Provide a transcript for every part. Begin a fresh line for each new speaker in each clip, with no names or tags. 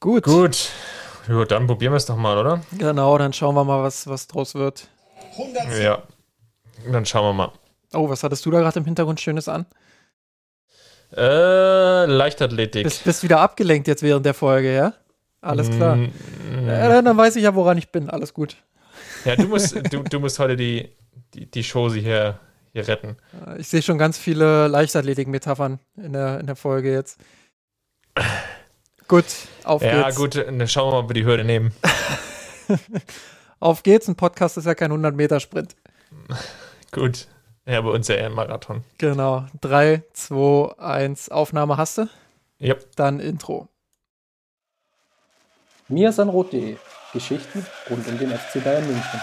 Gut.
Gut. Jo, dann probieren wir es doch mal, oder?
Genau, dann schauen wir mal, was, was draus wird.
100. Ja. Dann schauen wir mal.
Oh, was hattest du da gerade im Hintergrund Schönes an?
Äh, Leichtathletik.
Bist, bist wieder abgelenkt jetzt während der Folge, ja? Alles klar. Mm, äh, dann weiß ich ja, woran ich bin. Alles gut.
Ja, du musst, du, du musst heute die, die, die Show hier, hier retten.
Ich sehe schon ganz viele Leichtathletik-Metaphern in der, in der Folge jetzt. Gut, auf
ja,
geht's.
Ja, gut, dann schauen wir mal, ob wir die Hürde nehmen.
auf geht's, ein Podcast ist ja kein 100-Meter-Sprint.
gut, ja, bei uns ja eher ein Marathon.
Genau, 3, 2, 1, Aufnahme hast du?
Yep.
Dann Intro.
miasanrot.de Geschichten rund um den FC Bayern München.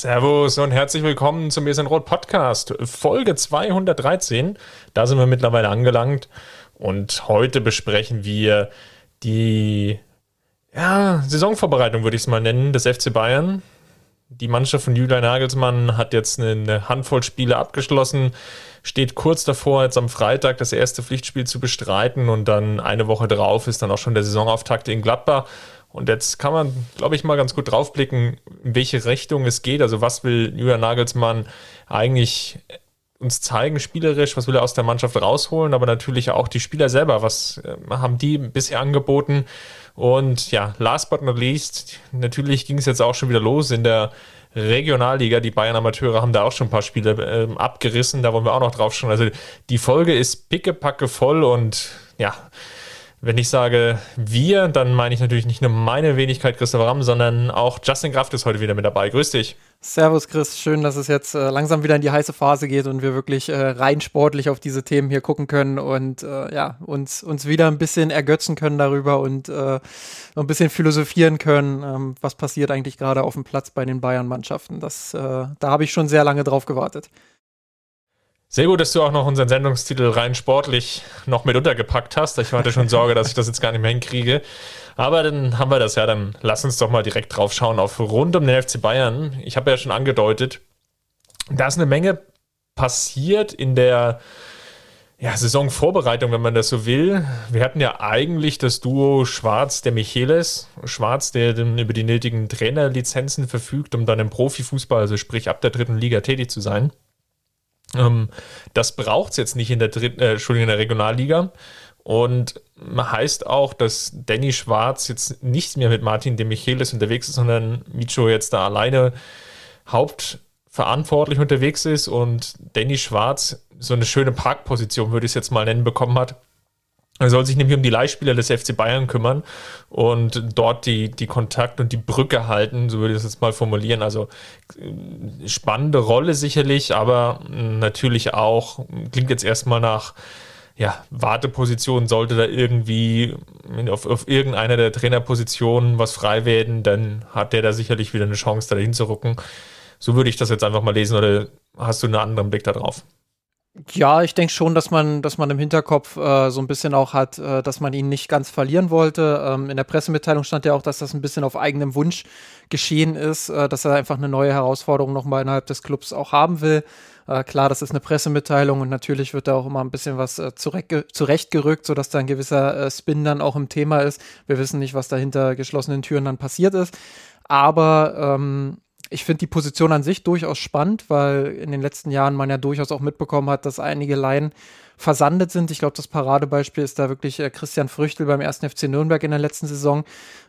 Servus und herzlich willkommen zum Wir sind Rot Podcast, Folge 213. Da sind wir mittlerweile angelangt und heute besprechen wir die ja, Saisonvorbereitung, würde ich es mal nennen, des FC Bayern. Die Mannschaft von Julian Nagelsmann hat jetzt eine Handvoll Spiele abgeschlossen, steht kurz davor, jetzt am Freitag das erste Pflichtspiel zu bestreiten und dann eine Woche drauf ist dann auch schon der Saisonauftakt in Gladbach. Und jetzt kann man, glaube ich, mal ganz gut draufblicken, in welche Richtung es geht. Also was will Julian Nagelsmann eigentlich uns zeigen, spielerisch, was will er aus der Mannschaft rausholen, aber natürlich auch die Spieler selber, was äh, haben die bisher angeboten. Und ja, last but not least, natürlich ging es jetzt auch schon wieder los in der Regionalliga. Die Bayern Amateure haben da auch schon ein paar Spiele äh, abgerissen, da wollen wir auch noch drauf schauen. Also die Folge ist pickepacke voll und ja, wenn ich sage wir, dann meine ich natürlich nicht nur meine Wenigkeit Christopher Ramm, sondern auch Justin Kraft ist heute wieder mit dabei. Grüß dich.
Servus Chris, schön, dass es jetzt äh, langsam wieder in die heiße Phase geht und wir wirklich äh, rein sportlich auf diese Themen hier gucken können und äh, ja, uns, uns wieder ein bisschen ergötzen können darüber und äh, ein bisschen philosophieren können, ähm, was passiert eigentlich gerade auf dem Platz bei den Bayern-Mannschaften. Das, äh, da habe ich schon sehr lange drauf gewartet.
Sehr gut, dass du auch noch unseren Sendungstitel rein sportlich noch mit untergepackt hast. Ich hatte schon Sorge, dass ich das jetzt gar nicht mehr hinkriege. Aber dann haben wir das ja. Dann lass uns doch mal direkt drauf schauen auf rund um den FC Bayern. Ich habe ja schon angedeutet, da ist eine Menge passiert in der ja, Saisonvorbereitung, wenn man das so will. Wir hatten ja eigentlich das Duo Schwarz, der Micheles. Schwarz, der dann über die nötigen Trainerlizenzen verfügt, um dann im Profifußball, also sprich ab der dritten Liga tätig zu sein. Ähm, das braucht es jetzt nicht in der, dritten, äh, Entschuldigung, in der Regionalliga. Und heißt auch, dass Danny Schwarz jetzt nicht mehr mit Martin de Michelis unterwegs ist, sondern Micho jetzt da alleine hauptverantwortlich unterwegs ist und Danny Schwarz so eine schöne Parkposition, würde ich es jetzt mal nennen, bekommen hat er soll sich nämlich um die Leihspieler des FC Bayern kümmern und dort die, die Kontakt und die Brücke halten, so würde ich es jetzt mal formulieren. Also äh, spannende Rolle sicherlich, aber natürlich auch, klingt jetzt erstmal nach ja, Warteposition, sollte da irgendwie auf, auf irgendeiner der Trainerpositionen was frei werden, dann hat der da sicherlich wieder eine Chance, da hinzurücken. So würde ich das jetzt einfach mal lesen oder hast du einen anderen Blick darauf?
Ja, ich denke schon, dass man, dass man im Hinterkopf äh, so ein bisschen auch hat, äh, dass man ihn nicht ganz verlieren wollte. Ähm, in der Pressemitteilung stand ja auch, dass das ein bisschen auf eigenem Wunsch geschehen ist, äh, dass er einfach eine neue Herausforderung nochmal innerhalb des Clubs auch haben will. Äh, klar, das ist eine Pressemitteilung und natürlich wird da auch immer ein bisschen was äh, zurechtgerückt, sodass da ein gewisser äh, Spin dann auch im Thema ist. Wir wissen nicht, was da hinter geschlossenen Türen dann passiert ist. Aber ähm, ich finde die Position an sich durchaus spannend, weil in den letzten Jahren man ja durchaus auch mitbekommen hat, dass einige Laien versandet sind. Ich glaube, das Paradebeispiel ist da wirklich äh, Christian Früchtel beim 1. FC Nürnberg in der letzten Saison.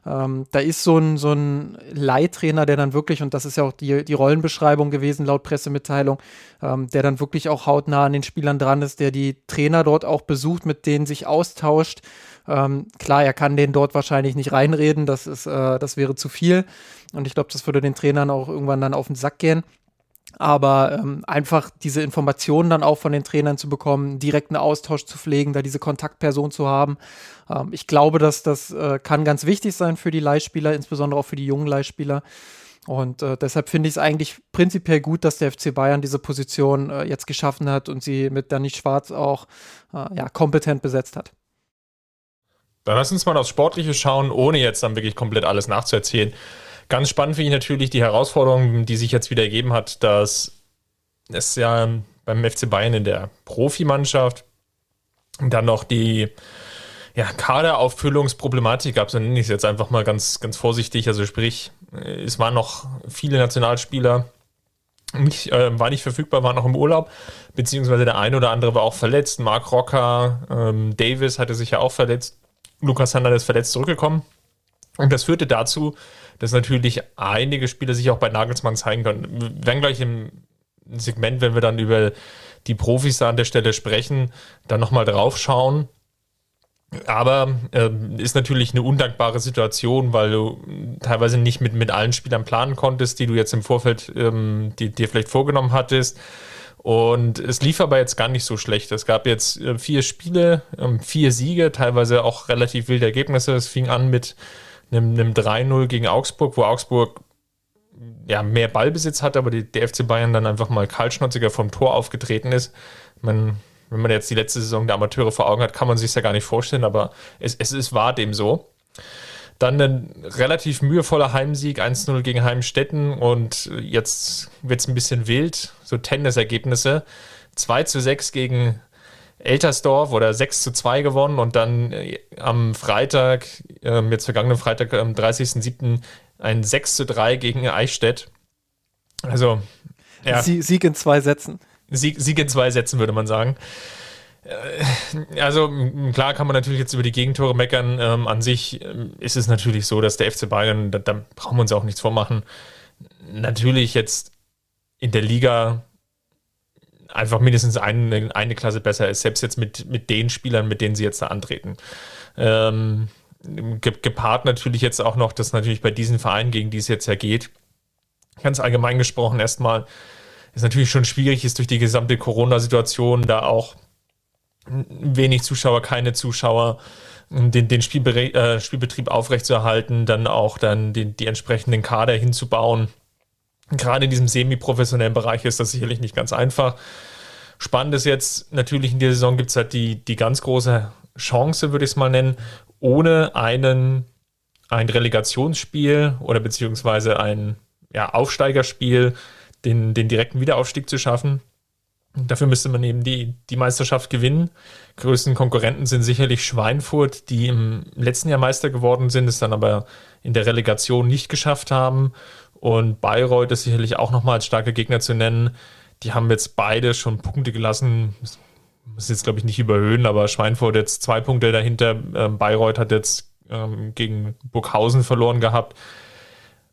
Ähm, da ist so ein, so ein Leihtrainer, der dann wirklich, und das ist ja auch die, die Rollenbeschreibung gewesen laut Pressemitteilung, ähm, der dann wirklich auch hautnah an den Spielern dran ist, der die Trainer dort auch besucht, mit denen sich austauscht. Ähm, klar, er kann den dort wahrscheinlich nicht reinreden, das, ist, äh, das wäre zu viel. Und ich glaube, das würde den Trainern auch irgendwann dann auf den Sack gehen. Aber ähm, einfach diese Informationen dann auch von den Trainern zu bekommen, direkten Austausch zu pflegen, da diese Kontaktperson zu haben. Ähm, ich glaube, dass das äh, kann ganz wichtig sein für die Leihspieler, insbesondere auch für die jungen Leihspieler. Und äh, deshalb finde ich es eigentlich prinzipiell gut, dass der FC Bayern diese Position äh, jetzt geschaffen hat und sie mit Danny Schwarz auch äh, ja, kompetent besetzt hat.
Dann lass uns mal aufs Sportliche schauen, ohne jetzt dann wirklich komplett alles nachzuerzählen. Ganz spannend finde ich natürlich die Herausforderung, die sich jetzt wieder ergeben hat, dass es ja beim FC Bayern in der Profimannschaft dann noch die ja, Kaderauffüllungsproblematik gab, so nenne ich es jetzt einfach mal ganz, ganz vorsichtig. Also sprich, es waren noch viele Nationalspieler, nicht, äh, war nicht verfügbar, war noch im Urlaub, beziehungsweise der eine oder andere war auch verletzt. Mark Rocker, ähm, Davis hatte sich ja auch verletzt. Lukas ist verletzt zurückgekommen. Und das führte dazu, dass natürlich einige Spieler sich auch bei Nagelsmann zeigen können. Wir werden gleich im Segment, wenn wir dann über die Profis da an der Stelle sprechen, dann nochmal drauf schauen. Aber äh, ist natürlich eine undankbare Situation, weil du teilweise nicht mit, mit allen Spielern planen konntest, die du jetzt im Vorfeld ähm, die, dir vielleicht vorgenommen hattest. Und es lief aber jetzt gar nicht so schlecht. Es gab jetzt äh, vier Spiele, ähm, vier Siege, teilweise auch relativ wilde Ergebnisse. Es fing an mit einem, einem 3-0 gegen Augsburg, wo Augsburg ja, mehr Ballbesitz hatte, aber die, der FC Bayern dann einfach mal kaltschnotziger vom Tor aufgetreten ist. Man, wenn man jetzt die letzte Saison der Amateure vor Augen hat, kann man sich ja gar nicht vorstellen, aber es, es, es war dem so. Dann ein relativ mühevoller Heimsieg, 1-0 gegen Heimstetten und jetzt wird es ein bisschen wild, so Tennisergebnisse. 2 zu 6 gegen Eltersdorf oder 6 zu 2 gewonnen und dann äh, am Freitag, äh, jetzt vergangenen Freitag, am 30.07. ein 6 zu 3 gegen Eichstätt. Also,
ja. Sieg in zwei Sätzen.
Sieg, Sieg in zwei Sätzen, würde man sagen. Äh, also klar kann man natürlich jetzt über die Gegentore meckern. Ähm, an sich ähm, ist es natürlich so, dass der FC Bayern, da, da brauchen wir uns auch nichts vormachen, natürlich jetzt in der Liga einfach mindestens eine, eine Klasse besser ist, selbst jetzt mit, mit den Spielern, mit denen sie jetzt da antreten. Ähm, gepaart natürlich jetzt auch noch, dass natürlich bei diesen Vereinen, gegen die es jetzt ja geht, ganz allgemein gesprochen erstmal, ist natürlich schon schwierig ist durch die gesamte Corona-Situation da auch wenig Zuschauer, keine Zuschauer, den, den Spielbe äh, Spielbetrieb aufrechtzuerhalten, dann auch dann die, die entsprechenden Kader hinzubauen. Gerade in diesem semi-professionellen Bereich ist das sicherlich nicht ganz einfach. Spannend ist jetzt, natürlich in der Saison gibt es halt die, die ganz große Chance, würde ich es mal nennen, ohne einen, ein Relegationsspiel oder beziehungsweise ein ja, Aufsteigerspiel den, den direkten Wiederaufstieg zu schaffen. Dafür müsste man eben die, die Meisterschaft gewinnen. Größten Konkurrenten sind sicherlich Schweinfurt, die im letzten Jahr Meister geworden sind, es dann aber in der Relegation nicht geschafft haben. Und Bayreuth ist sicherlich auch nochmal als starker Gegner zu nennen. Die haben jetzt beide schon Punkte gelassen. Muss jetzt, glaube ich, nicht überhöhen, aber Schweinfurt jetzt zwei Punkte dahinter. Ähm, Bayreuth hat jetzt ähm, gegen Burghausen verloren gehabt.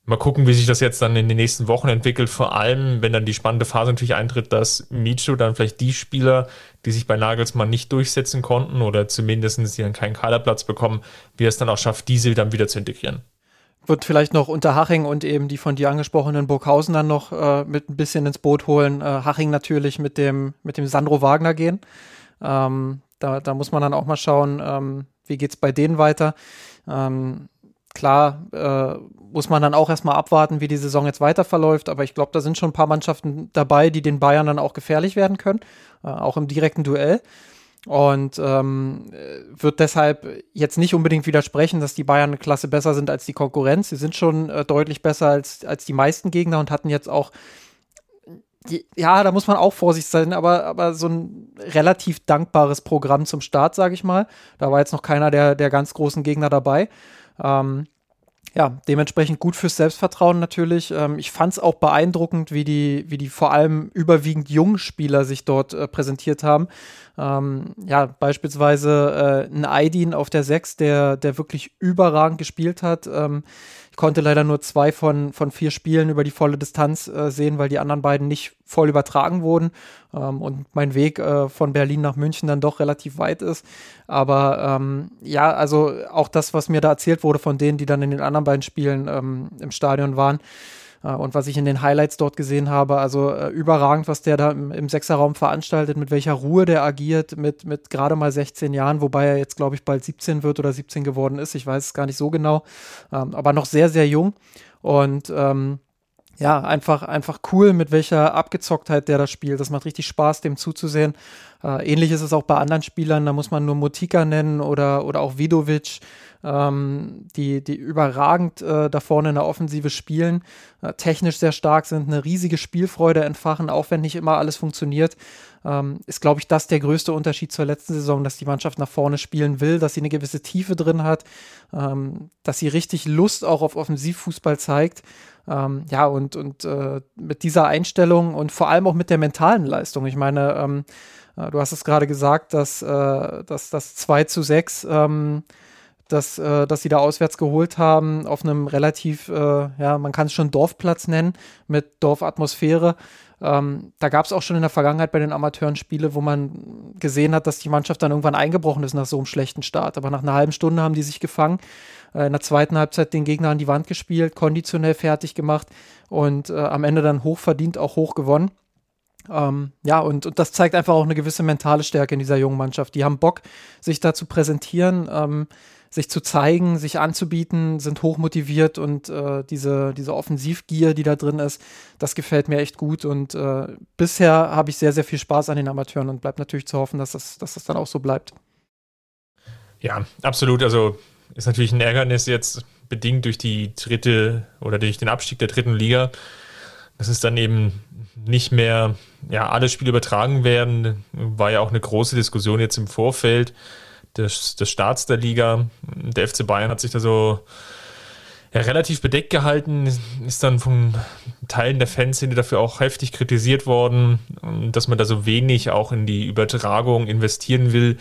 Mal gucken, wie sich das jetzt dann in den nächsten Wochen entwickelt. Vor allem, wenn dann die spannende Phase natürlich eintritt, dass Micho dann vielleicht die Spieler, die sich bei Nagelsmann nicht durchsetzen konnten oder zumindest die dann keinen Kaderplatz bekommen, wie er es dann auch schafft, diese dann wieder zu integrieren.
Wird vielleicht noch unter Haching und eben die von dir angesprochenen Burghausen dann noch äh, mit ein bisschen ins Boot holen. Äh, Haching natürlich mit dem, mit dem Sandro Wagner gehen. Ähm, da, da muss man dann auch mal schauen, ähm, wie geht es bei denen weiter. Ähm, Klar äh, muss man dann auch erstmal abwarten, wie die Saison jetzt weiter verläuft, aber ich glaube, da sind schon ein paar Mannschaften dabei, die den Bayern dann auch gefährlich werden können, äh, auch im direkten Duell. Und ähm, wird deshalb jetzt nicht unbedingt widersprechen, dass die Bayern eine Klasse besser sind als die Konkurrenz. Sie sind schon äh, deutlich besser als, als die meisten Gegner und hatten jetzt auch, ja, da muss man auch vorsichtig sein, aber, aber so ein relativ dankbares Programm zum Start, sage ich mal. Da war jetzt noch keiner der, der ganz großen Gegner dabei. Ähm, ja, dementsprechend gut fürs Selbstvertrauen natürlich. Ähm, ich fand es auch beeindruckend, wie die, wie die vor allem überwiegend jungen Spieler sich dort äh, präsentiert haben. Ähm, ja, beispielsweise äh, ein Aidin auf der 6, der, der wirklich überragend gespielt hat. Ähm, konnte leider nur zwei von, von vier Spielen über die volle Distanz äh, sehen, weil die anderen beiden nicht voll übertragen wurden ähm, und mein Weg äh, von Berlin nach München dann doch relativ weit ist. Aber ähm, ja, also auch das, was mir da erzählt wurde von denen, die dann in den anderen beiden Spielen ähm, im Stadion waren, und was ich in den Highlights dort gesehen habe, also äh, überragend, was der da im, im Sechserraum veranstaltet, mit welcher Ruhe der agiert, mit, mit gerade mal 16 Jahren, wobei er jetzt, glaube ich, bald 17 wird oder 17 geworden ist. Ich weiß es gar nicht so genau, ähm, aber noch sehr, sehr jung. Und ähm, ja, einfach, einfach cool, mit welcher Abgezocktheit der das spielt. Das macht richtig Spaß, dem zuzusehen. Äh, ähnlich ist es auch bei anderen Spielern, da muss man nur Motika nennen oder, oder auch Vidovic, ähm, die, die überragend äh, da vorne in der Offensive spielen, äh, technisch sehr stark sind, eine riesige Spielfreude entfachen, auch wenn nicht immer alles funktioniert. Ähm, ist, glaube ich, das der größte Unterschied zur letzten Saison, dass die Mannschaft nach vorne spielen will, dass sie eine gewisse Tiefe drin hat, ähm, dass sie richtig Lust auch auf Offensivfußball zeigt. Ähm, ja, und, und äh, mit dieser Einstellung und vor allem auch mit der mentalen Leistung. Ich meine, ähm, äh, du hast es gerade gesagt, dass, äh, dass das 2 zu 6, ähm, dass, äh, dass sie da auswärts geholt haben, auf einem relativ, äh, ja, man kann es schon Dorfplatz nennen, mit Dorfatmosphäre. Ähm, da gab es auch schon in der Vergangenheit bei den Amateuren Spiele, wo man gesehen hat, dass die Mannschaft dann irgendwann eingebrochen ist nach so einem schlechten Start. Aber nach einer halben Stunde haben die sich gefangen äh, in der zweiten Halbzeit den Gegner an die Wand gespielt, konditionell fertig gemacht und äh, am Ende dann hochverdient auch hoch gewonnen. Ähm, ja, und, und das zeigt einfach auch eine gewisse mentale Stärke in dieser jungen Mannschaft. Die haben Bock, sich da zu präsentieren, ähm, sich zu zeigen, sich anzubieten, sind hochmotiviert und äh, diese, diese Offensivgier, die da drin ist, das gefällt mir echt gut. Und äh, bisher habe ich sehr, sehr viel Spaß an den Amateuren und bleibt natürlich zu hoffen, dass das, dass das dann auch so bleibt.
Ja, absolut. Also ist natürlich ein Ärgernis jetzt bedingt durch die dritte oder durch den Abstieg der dritten Liga, dass es dann eben nicht mehr ja, alle Spiele übertragen werden. War ja auch eine große Diskussion jetzt im Vorfeld des, des Starts der Liga. Der FC Bayern hat sich da so ja, relativ bedeckt gehalten, ist dann von Teilen der Fanszene dafür auch heftig kritisiert worden, dass man da so wenig auch in die Übertragung investieren will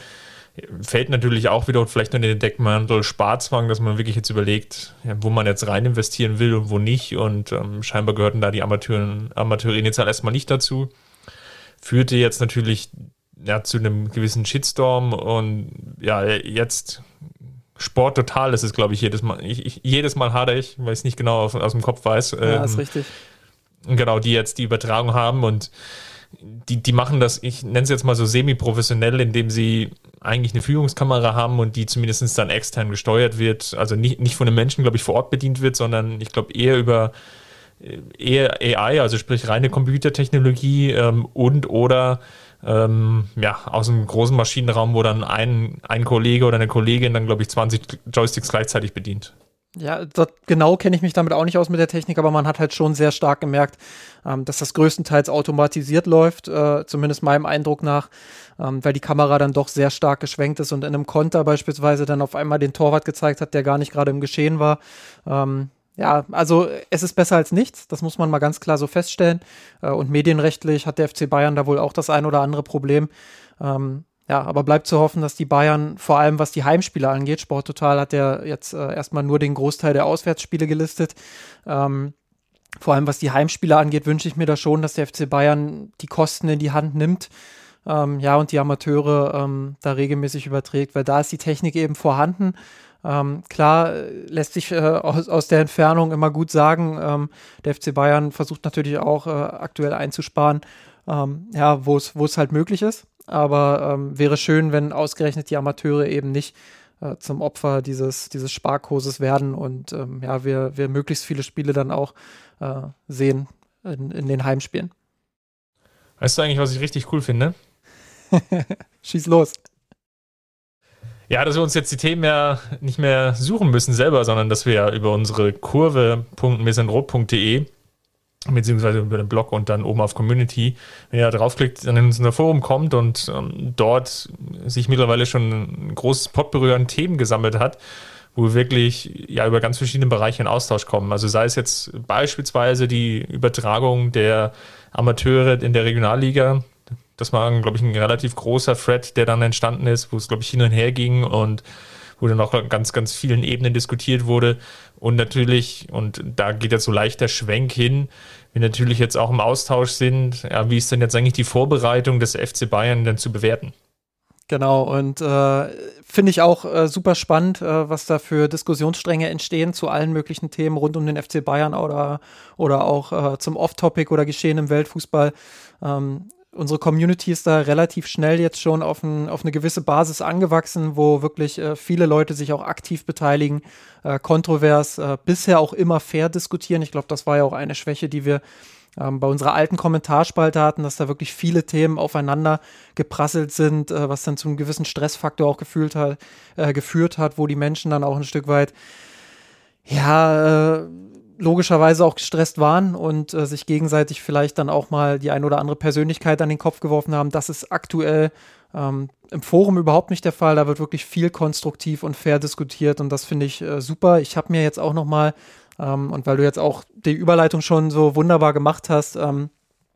fällt natürlich auch wieder vielleicht in den Deckmantel Sparzwang, dass man wirklich jetzt überlegt, ja, wo man jetzt rein investieren will und wo nicht. Und ähm, scheinbar gehörten da die Amateuren, Amateure erstmal nicht dazu. Führte jetzt natürlich ja, zu einem gewissen Shitstorm und ja, jetzt Sport total ist es, glaube ich, jedes Mal. Ich, ich, jedes Mal hadere ich, weil ich es nicht genau aus, aus, dem Kopf weiß.
Ja, ähm, ist richtig.
Genau, die jetzt die Übertragung haben und die, die machen das, ich nenne es jetzt mal so semi-professionell, indem sie eigentlich eine Führungskamera haben und die zumindest dann extern gesteuert wird. Also nicht, nicht von einem Menschen, glaube ich, vor Ort bedient wird, sondern ich glaube eher über eher AI, also sprich reine Computertechnologie ähm, und oder ähm, ja, aus einem großen Maschinenraum, wo dann ein, ein Kollege oder eine Kollegin dann, glaube ich, 20 Joysticks gleichzeitig bedient.
Ja, das, genau kenne ich mich damit auch nicht aus mit der Technik, aber man hat halt schon sehr stark gemerkt, ähm, dass das größtenteils automatisiert läuft, äh, zumindest meinem Eindruck nach, ähm, weil die Kamera dann doch sehr stark geschwenkt ist und in einem Konter beispielsweise dann auf einmal den Torwart gezeigt hat, der gar nicht gerade im Geschehen war. Ähm, ja, also es ist besser als nichts, das muss man mal ganz klar so feststellen. Äh, und medienrechtlich hat der FC Bayern da wohl auch das ein oder andere Problem. Ähm, ja, aber bleibt zu hoffen, dass die Bayern, vor allem was die Heimspiele angeht, Sporttotal hat ja jetzt äh, erstmal nur den Großteil der Auswärtsspiele gelistet. Ähm, vor allem was die Heimspiele angeht, wünsche ich mir da schon, dass der FC Bayern die Kosten in die Hand nimmt. Ähm, ja, und die Amateure ähm, da regelmäßig überträgt, weil da ist die Technik eben vorhanden. Ähm, klar lässt sich äh, aus, aus der Entfernung immer gut sagen, ähm, der FC Bayern versucht natürlich auch äh, aktuell einzusparen, ähm, ja, wo es halt möglich ist. Aber ähm, wäre schön, wenn ausgerechnet die Amateure eben nicht äh, zum Opfer dieses, dieses Sparkurses werden und ähm, ja, wir, wir möglichst viele Spiele dann auch äh, sehen in, in den Heimspielen.
Weißt du eigentlich, was ich richtig cool finde?
Schieß los.
Ja, dass wir uns jetzt die Themen ja nicht mehr suchen müssen selber, sondern dass wir ja über unsere kurve.mesenrot.de beziehungsweise über den Blog und dann oben auf Community, wenn ihr da draufklickt, dann in unser Forum kommt und ähm, dort sich mittlerweile schon ein großes Potpourri an Themen gesammelt hat, wo wir wirklich ja über ganz verschiedene Bereiche in Austausch kommen. Also sei es jetzt beispielsweise die Übertragung der Amateure in der Regionalliga, das war, glaube ich, ein relativ großer Thread, der dann entstanden ist, wo es, glaube ich, hin und her ging und wo dann auch ganz, ganz vielen Ebenen diskutiert wurde. Und natürlich, und da geht jetzt so leicht der Schwenk hin, wir natürlich jetzt auch im Austausch sind, ja, wie ist denn jetzt eigentlich die Vorbereitung des FC Bayern denn zu bewerten?
Genau, und äh, finde ich auch äh, super spannend, äh, was da für Diskussionsstränge entstehen zu allen möglichen Themen rund um den FC Bayern oder, oder auch äh, zum Off-Topic oder Geschehen im Weltfußball. Ähm, unsere Community ist da relativ schnell jetzt schon auf, ein, auf eine gewisse Basis angewachsen, wo wirklich äh, viele Leute sich auch aktiv beteiligen, äh, kontrovers, äh, bisher auch immer fair diskutieren. Ich glaube, das war ja auch eine Schwäche, die wir ähm, bei unserer alten Kommentarspalte hatten, dass da wirklich viele Themen aufeinander geprasselt sind, äh, was dann zu einem gewissen Stressfaktor auch gefühlt hat, äh, geführt hat, wo die Menschen dann auch ein Stück weit ja, äh, logischerweise auch gestresst waren und äh, sich gegenseitig vielleicht dann auch mal die ein oder andere Persönlichkeit an den Kopf geworfen haben. Das ist aktuell ähm, im Forum überhaupt nicht der Fall. Da wird wirklich viel konstruktiv und fair diskutiert und das finde ich äh, super. Ich habe mir jetzt auch noch mal ähm, und weil du jetzt auch die Überleitung schon so wunderbar gemacht hast, ähm,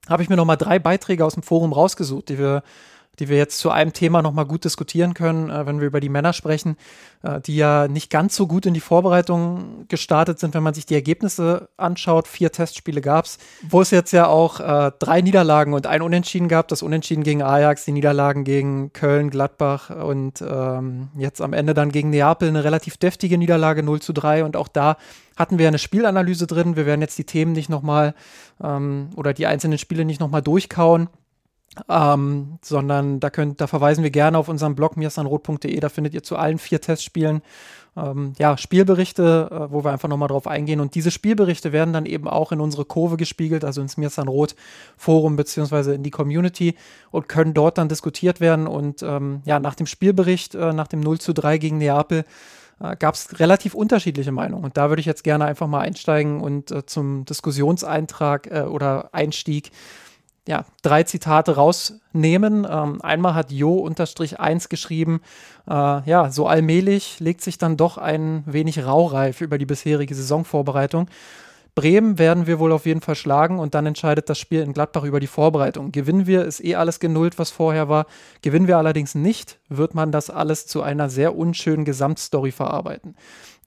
habe ich mir noch mal drei Beiträge aus dem Forum rausgesucht, die wir die wir jetzt zu einem Thema nochmal gut diskutieren können, äh, wenn wir über die Männer sprechen, äh, die ja nicht ganz so gut in die Vorbereitung gestartet sind, wenn man sich die Ergebnisse anschaut. Vier Testspiele gab es, wo es jetzt ja auch äh, drei Niederlagen und ein Unentschieden gab. Das Unentschieden gegen Ajax, die Niederlagen gegen Köln, Gladbach und ähm, jetzt am Ende dann gegen Neapel eine relativ deftige Niederlage 0 zu 3. Und auch da hatten wir eine Spielanalyse drin. Wir werden jetzt die Themen nicht nochmal ähm, oder die einzelnen Spiele nicht nochmal durchkauen. Ähm, sondern da, könnt, da verweisen wir gerne auf unseren Blog mirsanrot.de. Da findet ihr zu allen vier Testspielen ähm, ja, Spielberichte, äh, wo wir einfach nochmal drauf eingehen. Und diese Spielberichte werden dann eben auch in unsere Kurve gespiegelt, also ins Mirsanrot Forum beziehungsweise in die Community und können dort dann diskutiert werden. Und ähm, ja, nach dem Spielbericht, äh, nach dem 0 zu 3 gegen Neapel, äh, gab es relativ unterschiedliche Meinungen. Und da würde ich jetzt gerne einfach mal einsteigen und äh, zum Diskussionseintrag äh, oder Einstieg ja, drei Zitate rausnehmen. Ähm, einmal hat Jo-1 geschrieben, äh, ja, so allmählich legt sich dann doch ein wenig Raureif über die bisherige Saisonvorbereitung. Bremen werden wir wohl auf jeden Fall schlagen und dann entscheidet das Spiel in Gladbach über die Vorbereitung. Gewinnen wir, ist eh alles genullt, was vorher war. Gewinnen wir allerdings nicht, wird man das alles zu einer sehr unschönen Gesamtstory verarbeiten.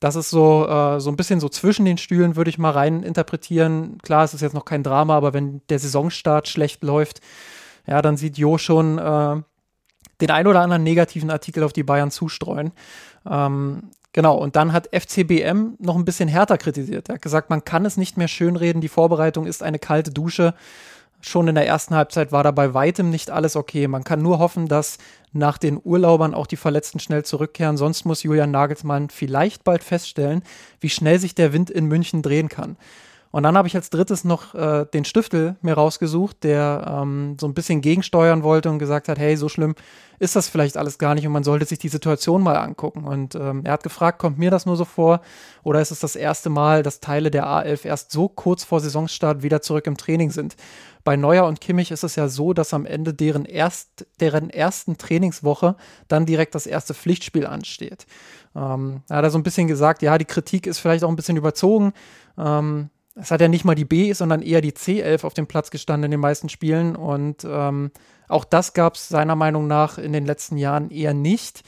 Das ist so, äh, so ein bisschen so zwischen den Stühlen, würde ich mal rein interpretieren. Klar, es ist jetzt noch kein Drama, aber wenn der Saisonstart schlecht läuft, ja, dann sieht Jo schon äh, den ein oder anderen negativen Artikel auf die Bayern zustreuen. Ähm, genau, und dann hat FCBM noch ein bisschen härter kritisiert. Er hat gesagt, man kann es nicht mehr schönreden, die Vorbereitung ist eine kalte Dusche. Schon in der ersten Halbzeit war da bei weitem nicht alles okay. Man kann nur hoffen, dass nach den Urlaubern auch die Verletzten schnell zurückkehren. Sonst muss Julian Nagelsmann vielleicht bald feststellen, wie schnell sich der Wind in München drehen kann. Und dann habe ich als drittes noch äh, den Stiftel mir rausgesucht, der ähm, so ein bisschen gegensteuern wollte und gesagt hat, hey, so schlimm ist das vielleicht alles gar nicht und man sollte sich die Situation mal angucken. Und ähm, er hat gefragt, kommt mir das nur so vor oder ist es das erste Mal, dass Teile der A11 erst so kurz vor Saisonstart wieder zurück im Training sind? Bei Neuer und Kimmich ist es ja so, dass am Ende deren, erst, deren ersten Trainingswoche dann direkt das erste Pflichtspiel ansteht. Ähm, er hat er so ein bisschen gesagt, ja, die Kritik ist vielleicht auch ein bisschen überzogen. Ähm, es hat ja nicht mal die B, sondern eher die C11 auf dem Platz gestanden in den meisten Spielen. Und ähm, auch das gab es seiner Meinung nach in den letzten Jahren eher nicht.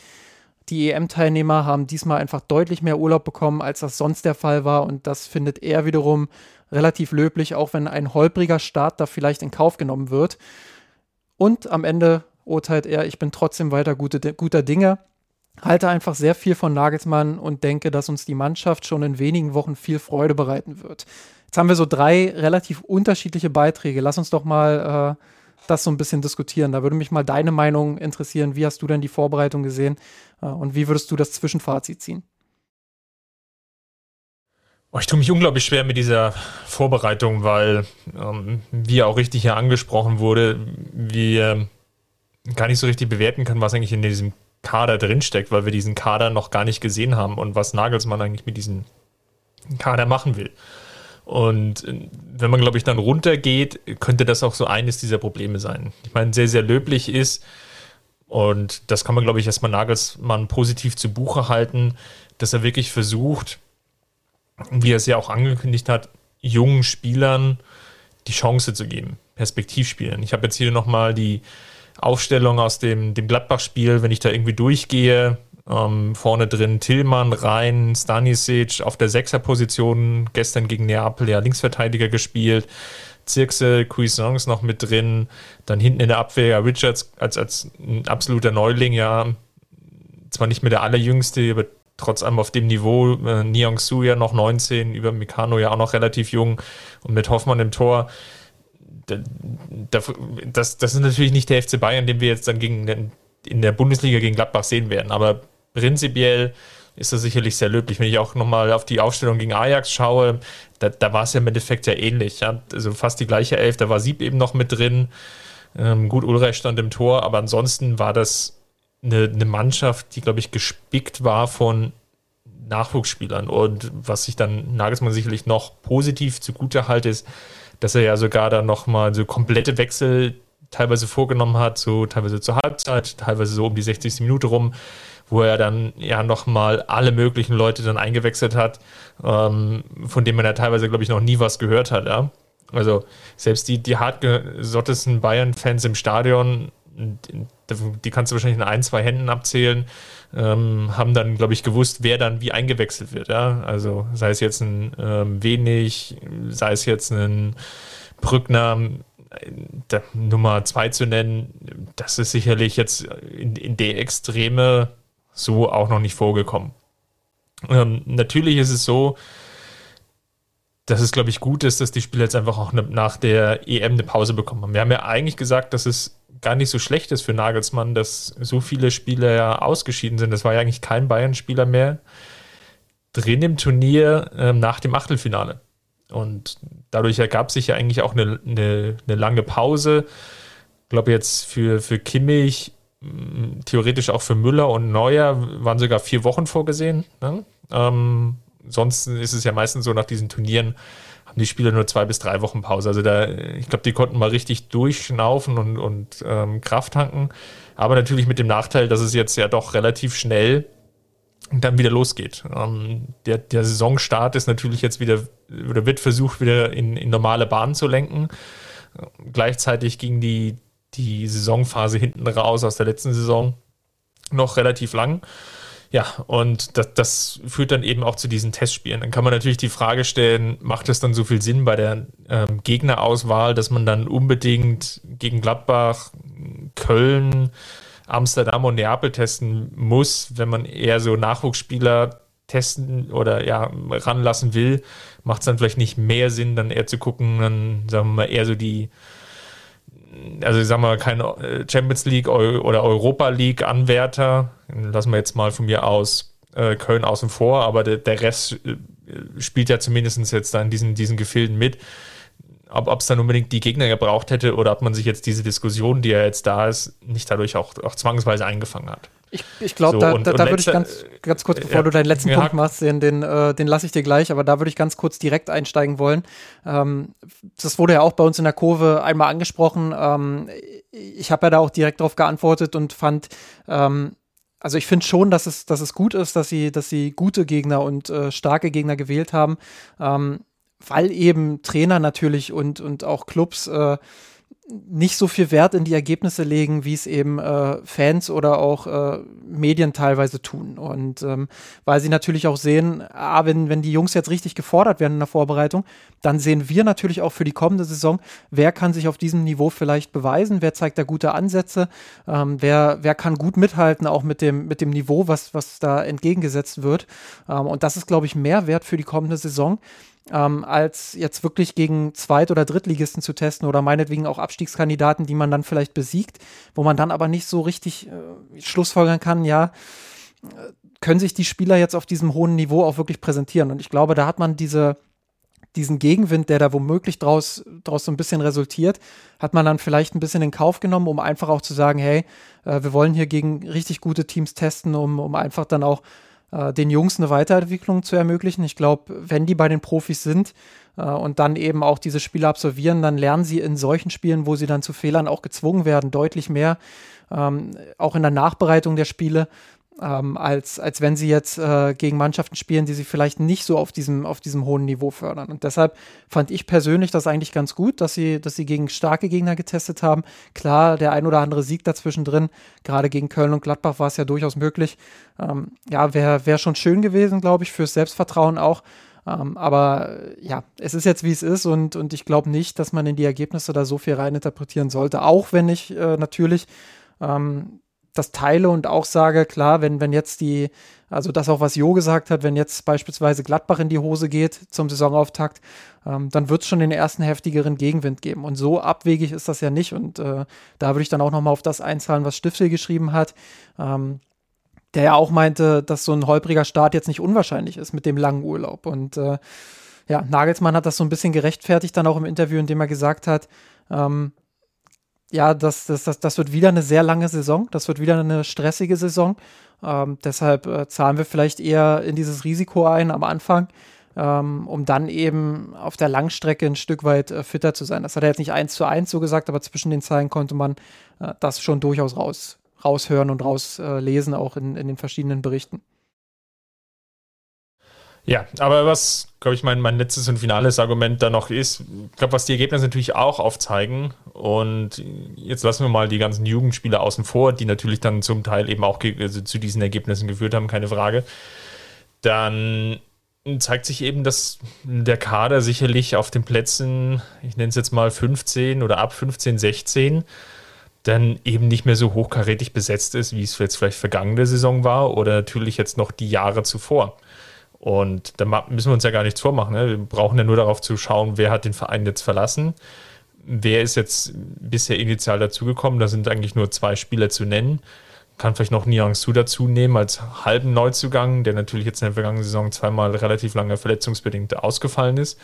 Die EM-Teilnehmer haben diesmal einfach deutlich mehr Urlaub bekommen, als das sonst der Fall war. Und das findet er wiederum relativ löblich, auch wenn ein holpriger Start da vielleicht in Kauf genommen wird. Und am Ende urteilt er, ich bin trotzdem weiter gute, guter Dinge halte einfach sehr viel von Nagelsmann und denke, dass uns die Mannschaft schon in wenigen Wochen viel Freude bereiten wird. Jetzt haben wir so drei relativ unterschiedliche Beiträge. Lass uns doch mal äh, das so ein bisschen diskutieren. Da würde mich mal deine Meinung interessieren. Wie hast du denn die Vorbereitung gesehen äh, und wie würdest du das Zwischenfazit ziehen?
Oh, ich tue mich unglaublich schwer mit dieser Vorbereitung, weil, ähm, wie auch richtig hier angesprochen wurde, wir gar nicht so richtig bewerten können, was eigentlich in diesem Kader drinsteckt, weil wir diesen Kader noch gar nicht gesehen haben und was Nagelsmann eigentlich mit diesem Kader machen will. Und äh, wenn man, glaube ich, dann runtergeht, könnte das auch so eines dieser Probleme sein. Ich meine, sehr, sehr löblich ist, und das kann man, glaube ich, erstmal Nagelsmann positiv zu Buche halten, dass er wirklich versucht, wie er es ja auch angekündigt hat, jungen Spielern die Chance zu geben, Perspektivspielern. Ich habe jetzt hier nochmal die Aufstellung aus dem, dem Gladbach-Spiel, wenn ich da irgendwie durchgehe, ähm, vorne drin Tillmann, Rhein, Stanisic auf der Sechser-Position, gestern gegen Neapel ja Linksverteidiger gespielt, Zirkse, Cuisance noch mit drin, dann hinten in der Abwehr ja, Richards als, als ein absoluter Neuling, ja, zwar nicht mehr der allerjüngste, aber trotz allem auf dem Niveau, äh, Niang Su ja noch 19, über Mikano ja auch noch relativ jung und mit Hoffmann im Tor. Das, das ist natürlich nicht der FC Bayern, den wir jetzt dann gegen, in der Bundesliga gegen Gladbach sehen werden. Aber prinzipiell ist das sicherlich sehr löblich. Wenn ich auch nochmal auf die Aufstellung gegen Ajax schaue, da, da war es ja im Endeffekt ja ähnlich. Ja? Also fast die gleiche Elf, da war Sieb eben noch mit drin. Ähm, gut, Ulreich stand im Tor, aber ansonsten war das eine, eine Mannschaft, die, glaube ich, gespickt war von Nachwuchsspielern. Und was sich dann Nagelsmann sicherlich noch positiv zugute halte, ist, dass er ja sogar dann nochmal so komplette Wechsel teilweise vorgenommen hat, so teilweise zur Halbzeit, teilweise so um die 60. Minute rum, wo er dann ja nochmal alle möglichen Leute dann eingewechselt hat, ähm, von denen man ja teilweise, glaube ich, noch nie was gehört hat. Ja? Also selbst die, die hartgesottesten Bayern-Fans im Stadion, die kannst du wahrscheinlich in ein, zwei Händen abzählen, ähm, haben dann, glaube ich, gewusst, wer dann wie eingewechselt wird. Ja? Also sei es jetzt ein ähm, Wenig, sei es jetzt ein Brückner, äh, Nummer zwei zu nennen, das ist sicherlich jetzt in, in der Extreme so auch noch nicht vorgekommen. Ähm, natürlich ist es so, dass es, glaube ich, gut ist, dass die Spieler jetzt einfach auch ne, nach der EM eine Pause bekommen haben. Wir haben ja eigentlich gesagt, dass es gar nicht so schlecht ist für Nagelsmann, dass so viele Spieler ja ausgeschieden sind. Das war ja eigentlich kein Bayern-Spieler mehr drin im Turnier ähm, nach dem Achtelfinale. Und dadurch ergab sich ja eigentlich auch eine, eine, eine lange Pause. Ich glaube jetzt für, für Kimmich, theoretisch auch für Müller und Neuer waren sogar vier Wochen vorgesehen. Ne? Ähm, sonst ist es ja meistens so, nach diesen Turnieren haben die Spieler nur zwei bis drei Wochen Pause. Also da, ich glaube, die konnten mal richtig durchschnaufen und, und ähm, Kraft tanken. Aber natürlich mit dem Nachteil, dass es jetzt ja doch relativ schnell dann wieder losgeht. Ähm, der, der Saisonstart ist natürlich jetzt wieder, oder wird versucht, wieder in, in normale Bahnen zu lenken. Gleichzeitig ging die, die Saisonphase hinten raus aus der letzten Saison noch relativ lang. Ja, und das, das, führt dann eben auch zu diesen Testspielen. Dann kann man natürlich die Frage stellen, macht es dann so viel Sinn bei der ähm, Gegnerauswahl, dass man dann unbedingt gegen Gladbach, Köln, Amsterdam und Neapel testen muss, wenn man eher so Nachwuchsspieler testen oder ja ranlassen will, macht es dann vielleicht nicht mehr Sinn, dann eher zu gucken, dann sagen wir mal eher so die also ich sag mal, kein äh, Champions League oder Europa League Anwärter, lassen wir jetzt mal von mir aus äh, Köln außen vor, aber der, der Rest äh, spielt ja zumindest jetzt da in diesen, diesen Gefilden mit. Ob es dann unbedingt die Gegner gebraucht hätte oder ob man sich jetzt diese Diskussion, die ja jetzt da ist, nicht dadurch auch, auch zwangsweise eingefangen hat.
Ich, ich glaube, so, da, da, da würde ich ganz, ganz kurz, bevor ja, du deinen letzten Punkt machst, den, den, äh, den lasse ich dir gleich, aber da würde ich ganz kurz direkt einsteigen wollen. Ähm, das wurde ja auch bei uns in der Kurve einmal angesprochen. Ähm, ich habe ja da auch direkt darauf geantwortet und fand, ähm, also ich finde schon, dass es, dass es gut ist, dass sie, dass sie gute Gegner und äh, starke Gegner gewählt haben, ähm, weil eben Trainer natürlich und, und auch Clubs äh, nicht so viel Wert in die Ergebnisse legen, wie es eben äh, Fans oder auch äh, Medien teilweise tun. Und ähm, weil sie natürlich auch sehen, ah, wenn, wenn die Jungs jetzt richtig gefordert werden in der Vorbereitung, dann sehen wir natürlich auch für die kommende Saison, wer kann sich auf diesem Niveau vielleicht beweisen, wer zeigt da gute Ansätze, ähm, wer, wer kann gut mithalten, auch mit dem, mit dem Niveau, was, was da entgegengesetzt wird. Ähm, und das ist, glaube ich, mehr Wert für die kommende Saison ähm, als jetzt wirklich gegen Zweit- oder Drittligisten zu testen oder meinetwegen auch Abstiegskandidaten, die man dann vielleicht besiegt, wo man dann aber nicht so richtig äh, schlussfolgern kann, ja, äh, können sich die Spieler jetzt auf diesem hohen Niveau auch wirklich präsentieren. Und ich glaube, da hat man diese, diesen Gegenwind, der da womöglich draus, draus so ein bisschen resultiert, hat man dann vielleicht ein bisschen in Kauf genommen, um einfach auch zu sagen, hey, äh, wir wollen hier gegen richtig gute Teams testen, um, um einfach dann auch den Jungs eine Weiterentwicklung zu ermöglichen. Ich glaube, wenn die bei den Profis sind äh, und dann eben auch diese Spiele absolvieren, dann lernen sie in solchen Spielen, wo sie dann zu Fehlern auch gezwungen werden, deutlich mehr. Ähm, auch in der Nachbereitung der Spiele ähm, als, als wenn sie jetzt äh, gegen Mannschaften spielen, die sie vielleicht nicht so auf diesem, auf diesem hohen Niveau fördern. Und deshalb fand ich persönlich das eigentlich ganz gut, dass sie, dass sie gegen starke Gegner getestet haben. Klar, der ein oder andere Sieg dazwischen drin, gerade gegen Köln und Gladbach war es ja durchaus möglich. Ähm, ja, wäre wär schon schön gewesen, glaube ich, fürs Selbstvertrauen auch. Ähm, aber ja, es ist jetzt wie es ist und, und ich glaube nicht, dass man in die Ergebnisse da so viel reininterpretieren sollte. Auch wenn ich äh, natürlich ähm, das teile und auch sage, klar, wenn, wenn jetzt die, also das auch, was Jo gesagt hat, wenn jetzt beispielsweise Gladbach in die Hose geht zum Saisonauftakt, ähm, dann wird es schon den ersten heftigeren Gegenwind geben. Und so abwegig ist das ja nicht. Und äh, da würde ich dann auch nochmal auf das einzahlen, was Stiftel geschrieben hat. Ähm, der ja auch meinte, dass so ein holpriger Start jetzt nicht unwahrscheinlich ist mit dem langen Urlaub. Und äh, ja, Nagelsmann hat das so ein bisschen gerechtfertigt dann auch im Interview, in dem er gesagt hat, ähm, ja, das, das, das, das wird wieder eine sehr lange Saison, das wird wieder eine stressige Saison. Ähm, deshalb äh, zahlen wir vielleicht eher in dieses Risiko ein am Anfang, ähm, um dann eben auf der Langstrecke ein Stück weit äh, fitter zu sein. Das hat er jetzt nicht eins zu eins so gesagt, aber zwischen den Zeilen konnte man äh, das schon durchaus raus, raushören und rauslesen, auch in, in den verschiedenen Berichten.
Ja, aber was, glaube ich, mein, mein letztes und finales Argument da noch ist, ich glaube, was die Ergebnisse natürlich auch aufzeigen, und jetzt lassen wir mal die ganzen Jugendspieler außen vor, die natürlich dann zum Teil eben auch also zu diesen Ergebnissen geführt haben, keine Frage, dann zeigt sich eben, dass der Kader sicherlich auf den Plätzen, ich nenne es jetzt mal 15 oder ab 15, 16, dann eben nicht mehr so hochkarätig besetzt ist, wie es jetzt vielleicht vergangene Saison war oder natürlich jetzt noch die Jahre zuvor. Und da müssen wir uns ja gar nichts vormachen. Ne? Wir brauchen ja nur darauf zu schauen, wer hat den Verein jetzt verlassen. Wer ist jetzt bisher initial dazugekommen? Da sind eigentlich nur zwei Spieler zu nennen. Kann vielleicht noch Niang Su dazu nehmen als halben Neuzugang, der natürlich jetzt in der vergangenen Saison zweimal relativ lange verletzungsbedingt ausgefallen ist.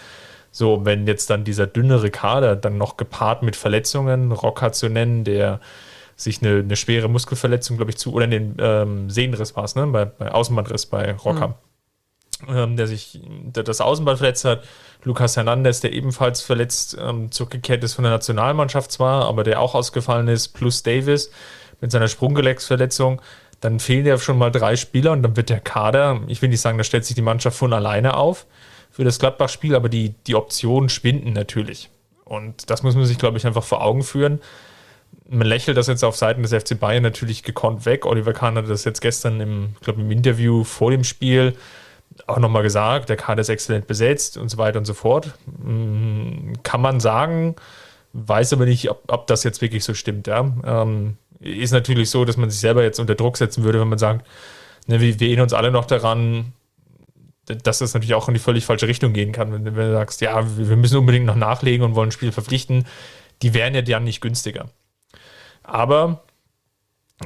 So, wenn jetzt dann dieser dünnere Kader dann noch gepaart mit Verletzungen, Rocker zu nennen, der sich eine, eine schwere Muskelverletzung, glaube ich, zu, oder den ähm, Sehnenriss war es, ne? Bei, bei Außenbandriss bei Rocker. Mhm ähm, der sich der das Außenband verletzt hat. Lukas Hernandez, der ebenfalls verletzt ähm, zurückgekehrt ist von der Nationalmannschaft zwar, aber der auch ausgefallen ist, plus Davis mit seiner Sprunggelenksverletzung. Dann fehlen ja schon mal drei Spieler und dann wird der Kader, ich will nicht sagen, da stellt sich die Mannschaft von alleine auf für das Gladbach-Spiel, aber die, die Optionen schwinden natürlich. Und das muss man sich, glaube ich, einfach vor Augen führen. Man lächelt das jetzt auf Seiten des FC Bayern natürlich gekonnt weg. Oliver Kahn hat das jetzt gestern im, glaube im Interview vor dem Spiel auch nochmal gesagt, der Kader ist exzellent besetzt und so weiter und so fort. Mm, kann man sagen, weiß aber nicht, ob, ob das jetzt wirklich so stimmt. Ja? Ähm, ist natürlich so, dass man sich selber jetzt unter Druck setzen würde, wenn man sagt, ne, wir, wir erinnern uns alle noch daran, dass das natürlich auch in die völlig falsche Richtung gehen kann. Wenn, wenn du sagst, ja, wir müssen unbedingt noch nachlegen und wollen ein Spiel verpflichten, die wären ja dann nicht günstiger. Aber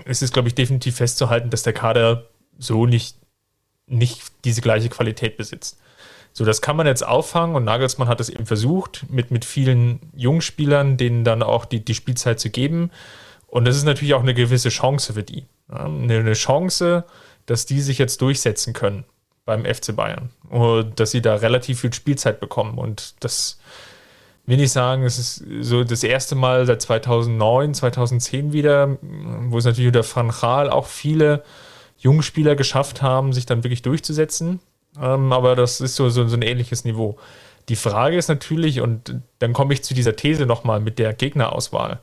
es ist, glaube ich, definitiv festzuhalten, dass der Kader so nicht nicht diese gleiche Qualität besitzt. So, das kann man jetzt auffangen und Nagelsmann hat es eben versucht, mit, mit vielen Jungspielern, denen dann auch die, die Spielzeit zu geben. Und das ist natürlich auch eine gewisse Chance für die. Ja, eine Chance, dass die sich jetzt durchsetzen können beim FC Bayern. Und dass sie da relativ viel Spielzeit bekommen. Und das will ich sagen, es ist so das erste Mal seit 2009, 2010 wieder, wo es natürlich unter Van Gaal auch viele Jungspieler geschafft haben, sich dann wirklich durchzusetzen. Ähm, aber das ist so, so, so ein ähnliches Niveau. Die Frage ist natürlich, und dann komme ich zu dieser These nochmal mit der Gegnerauswahl,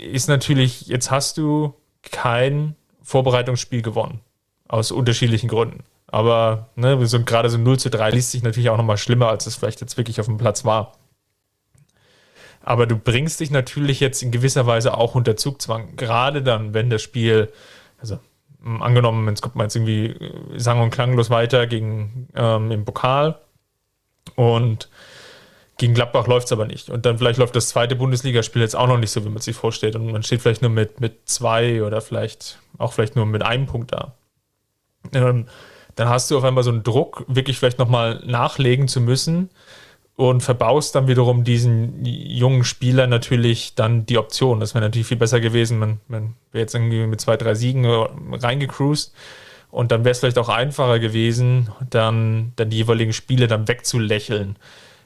ist natürlich, jetzt hast du kein Vorbereitungsspiel gewonnen. Aus unterschiedlichen Gründen. Aber ne, so, gerade so 0 zu 3 liest sich natürlich auch nochmal schlimmer, als es vielleicht jetzt wirklich auf dem Platz war. Aber du bringst dich natürlich jetzt in gewisser Weise auch unter Zugzwang. Gerade dann, wenn das Spiel also angenommen, jetzt kommt man jetzt irgendwie äh, sang- und klanglos weiter gegen ähm, im Pokal und gegen Gladbach läuft es aber nicht. Und dann vielleicht läuft das zweite Bundesligaspiel jetzt auch noch nicht so, wie man sich vorstellt. Und man steht vielleicht nur mit, mit zwei oder vielleicht auch vielleicht nur mit einem Punkt da. Ähm, dann hast du auf einmal so einen Druck, wirklich vielleicht nochmal nachlegen zu müssen und verbaust dann wiederum diesen jungen Spieler natürlich dann die Option. Das wäre natürlich viel besser gewesen. Man, man wäre jetzt irgendwie mit zwei, drei Siegen reingecruised und dann wäre es vielleicht auch einfacher gewesen, dann, dann die jeweiligen Spiele dann wegzulächeln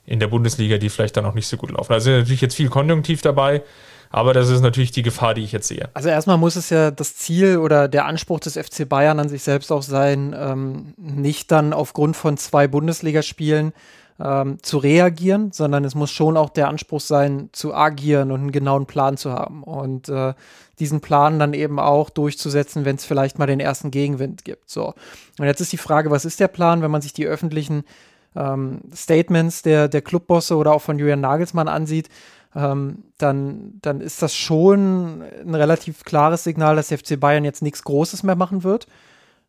in der Bundesliga, die vielleicht dann auch nicht so gut laufen. Also natürlich jetzt viel Konjunktiv dabei. Aber das ist natürlich die Gefahr, die ich jetzt sehe.
Also erstmal muss es ja das Ziel oder der Anspruch des FC Bayern an sich selbst auch sein, ähm, nicht dann aufgrund von zwei Bundesligaspielen ähm, zu reagieren, sondern es muss schon auch der Anspruch sein, zu agieren und einen genauen Plan zu haben. Und äh, diesen Plan dann eben auch durchzusetzen, wenn es vielleicht mal den ersten Gegenwind gibt. So. Und jetzt ist die Frage, was ist der Plan, wenn man sich die öffentlichen ähm, Statements der, der Clubbosse oder auch von Julian Nagelsmann ansieht? ähm, dann, dann ist das schon ein relativ klares Signal, dass der FC Bayern jetzt nichts Großes mehr machen wird.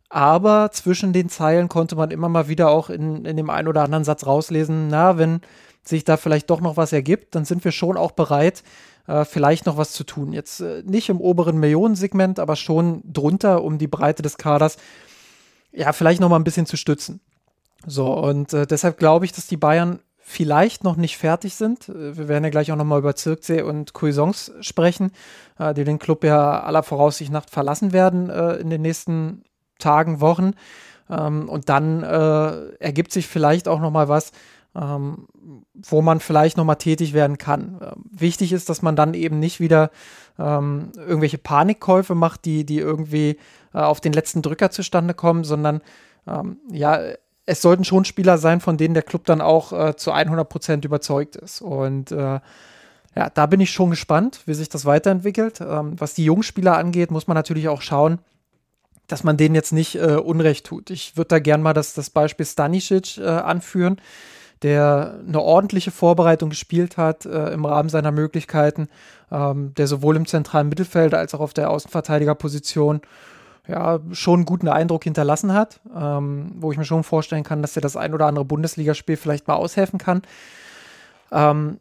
Aber zwischen den Zeilen konnte man immer mal wieder auch in, in dem einen oder anderen Satz rauslesen, na, wenn sich da vielleicht doch noch was ergibt, dann sind wir schon auch bereit, äh, vielleicht noch was zu tun. Jetzt äh, nicht im oberen Millionensegment, aber schon drunter, um die Breite des Kaders ja vielleicht noch mal ein bisschen zu stützen. So, und äh, deshalb glaube ich, dass die Bayern vielleicht noch nicht fertig sind. Äh, wir werden ja gleich auch noch mal über Zirkzee und Cuisance sprechen, äh, die den Club ja aller Voraussicht nach verlassen werden äh, in den nächsten Tagen, Wochen. Ähm, und dann äh, ergibt sich vielleicht auch noch mal was, ähm, wo man vielleicht noch mal tätig werden kann. Ähm, wichtig ist, dass man dann eben nicht wieder ähm, irgendwelche Panikkäufe macht, die, die irgendwie äh, auf den letzten Drücker zustande kommen, sondern ähm, ja, es sollten schon Spieler sein, von denen der Club dann auch äh, zu 100 Prozent überzeugt ist. Und äh, ja, da bin ich schon gespannt, wie sich das weiterentwickelt. Ähm, was die Jungspieler angeht, muss man natürlich auch schauen, dass man denen jetzt nicht äh, Unrecht tut. Ich würde da gern mal das, das Beispiel Stanisic äh, anführen, der eine ordentliche Vorbereitung gespielt hat äh, im Rahmen seiner Möglichkeiten, ähm, der sowohl im zentralen Mittelfeld als auch auf der Außenverteidigerposition ja, schon einen guten Eindruck hinterlassen hat, ähm, wo ich mir schon vorstellen kann, dass er das ein oder andere Bundesligaspiel vielleicht mal aushelfen kann. Ähm,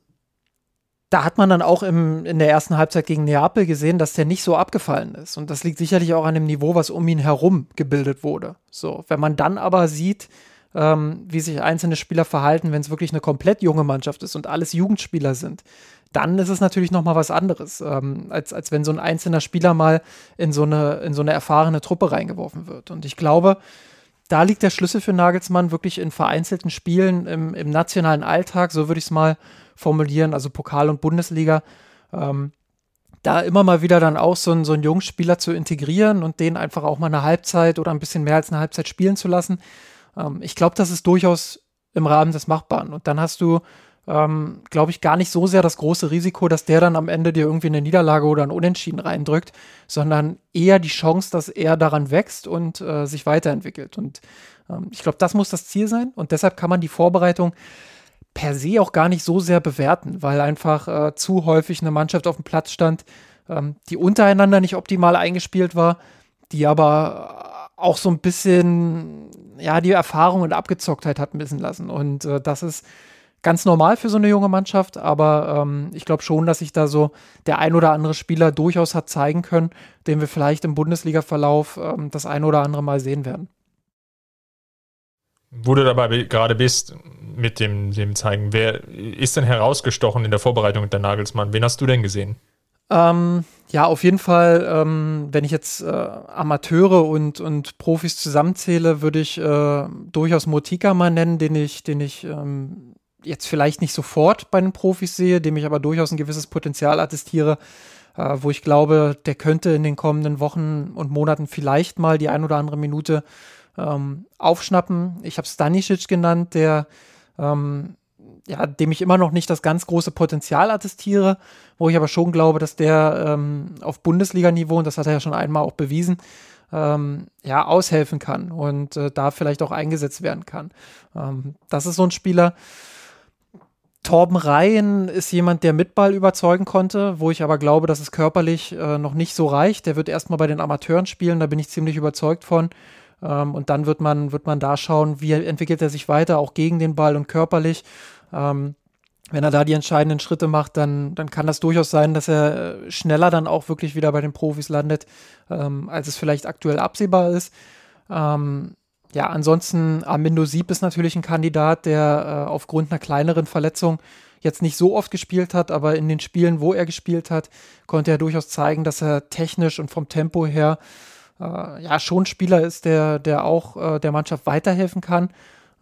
da hat man dann auch im, in der ersten Halbzeit gegen Neapel gesehen, dass der nicht so abgefallen ist. Und das liegt sicherlich auch an dem Niveau, was um ihn herum gebildet wurde. So, wenn man dann aber sieht, ähm, wie sich einzelne Spieler verhalten, wenn es wirklich eine komplett junge Mannschaft ist und alles Jugendspieler sind, dann ist es natürlich noch mal was anderes, ähm, als, als wenn so ein einzelner Spieler mal in so, eine, in so eine erfahrene Truppe reingeworfen wird. Und ich glaube, da liegt der Schlüssel für Nagelsmann wirklich in vereinzelten Spielen im, im nationalen Alltag, so würde ich es mal formulieren, also Pokal und Bundesliga, ähm, da immer mal wieder dann auch so, ein, so einen jungen Spieler zu integrieren und den einfach auch mal eine Halbzeit oder ein bisschen mehr als eine Halbzeit spielen zu lassen. Ähm, ich glaube, das ist durchaus im Rahmen des Machbaren. Und dann hast du ähm, glaube ich, gar nicht so sehr das große Risiko, dass der dann am Ende dir irgendwie eine Niederlage oder ein Unentschieden reindrückt, sondern eher die Chance, dass er daran wächst und äh, sich weiterentwickelt. Und ähm, ich glaube, das muss das Ziel sein. Und deshalb kann man die Vorbereitung per se auch gar nicht so sehr bewerten, weil einfach äh, zu häufig eine Mannschaft auf dem Platz stand, ähm, die untereinander nicht optimal eingespielt war, die aber auch so ein bisschen, ja, die Erfahrung und Abgezocktheit hat missen lassen. Und äh, das ist ganz normal für so eine junge Mannschaft, aber ähm, ich glaube schon, dass sich da so der ein oder andere Spieler durchaus hat zeigen können, den wir vielleicht im Bundesliga-Verlauf ähm, das ein oder andere Mal sehen werden.
Wo du dabei gerade bist mit dem, dem Zeigen, wer ist denn herausgestochen in der Vorbereitung der Nagelsmann? Wen hast du denn gesehen?
Ähm, ja, auf jeden Fall, ähm, wenn ich jetzt äh, Amateure und, und Profis zusammenzähle, würde ich äh, durchaus Motika mal nennen, den ich, den ich ähm, jetzt vielleicht nicht sofort bei den Profis sehe, dem ich aber durchaus ein gewisses Potenzial attestiere, äh, wo ich glaube, der könnte in den kommenden Wochen und Monaten vielleicht mal die ein oder andere Minute ähm, aufschnappen. Ich habe Stanisic genannt, der ähm, ja, dem ich immer noch nicht das ganz große Potenzial attestiere, wo ich aber schon glaube, dass der ähm, auf Bundesliga-Niveau, und das hat er ja schon einmal auch bewiesen, ähm, ja, aushelfen kann und äh, da vielleicht auch eingesetzt werden kann. Ähm, das ist so ein Spieler, Torben Rhein ist jemand, der mit Ball überzeugen konnte, wo ich aber glaube, dass es körperlich äh, noch nicht so reicht. Der wird erstmal bei den Amateuren spielen, da bin ich ziemlich überzeugt von. Ähm, und dann wird man, wird man da schauen, wie entwickelt er sich weiter, auch gegen den Ball und körperlich. Ähm, wenn er da die entscheidenden Schritte macht, dann, dann kann das durchaus sein, dass er äh, schneller dann auch wirklich wieder bei den Profis landet, ähm, als es vielleicht aktuell absehbar ist. Ähm, ja, ansonsten Armindo Sieb ist natürlich ein Kandidat, der äh, aufgrund einer kleineren Verletzung jetzt nicht so oft gespielt hat, aber in den Spielen, wo er gespielt hat, konnte er durchaus zeigen, dass er technisch und vom Tempo her äh, ja schon Spieler ist, der, der auch äh, der Mannschaft weiterhelfen kann.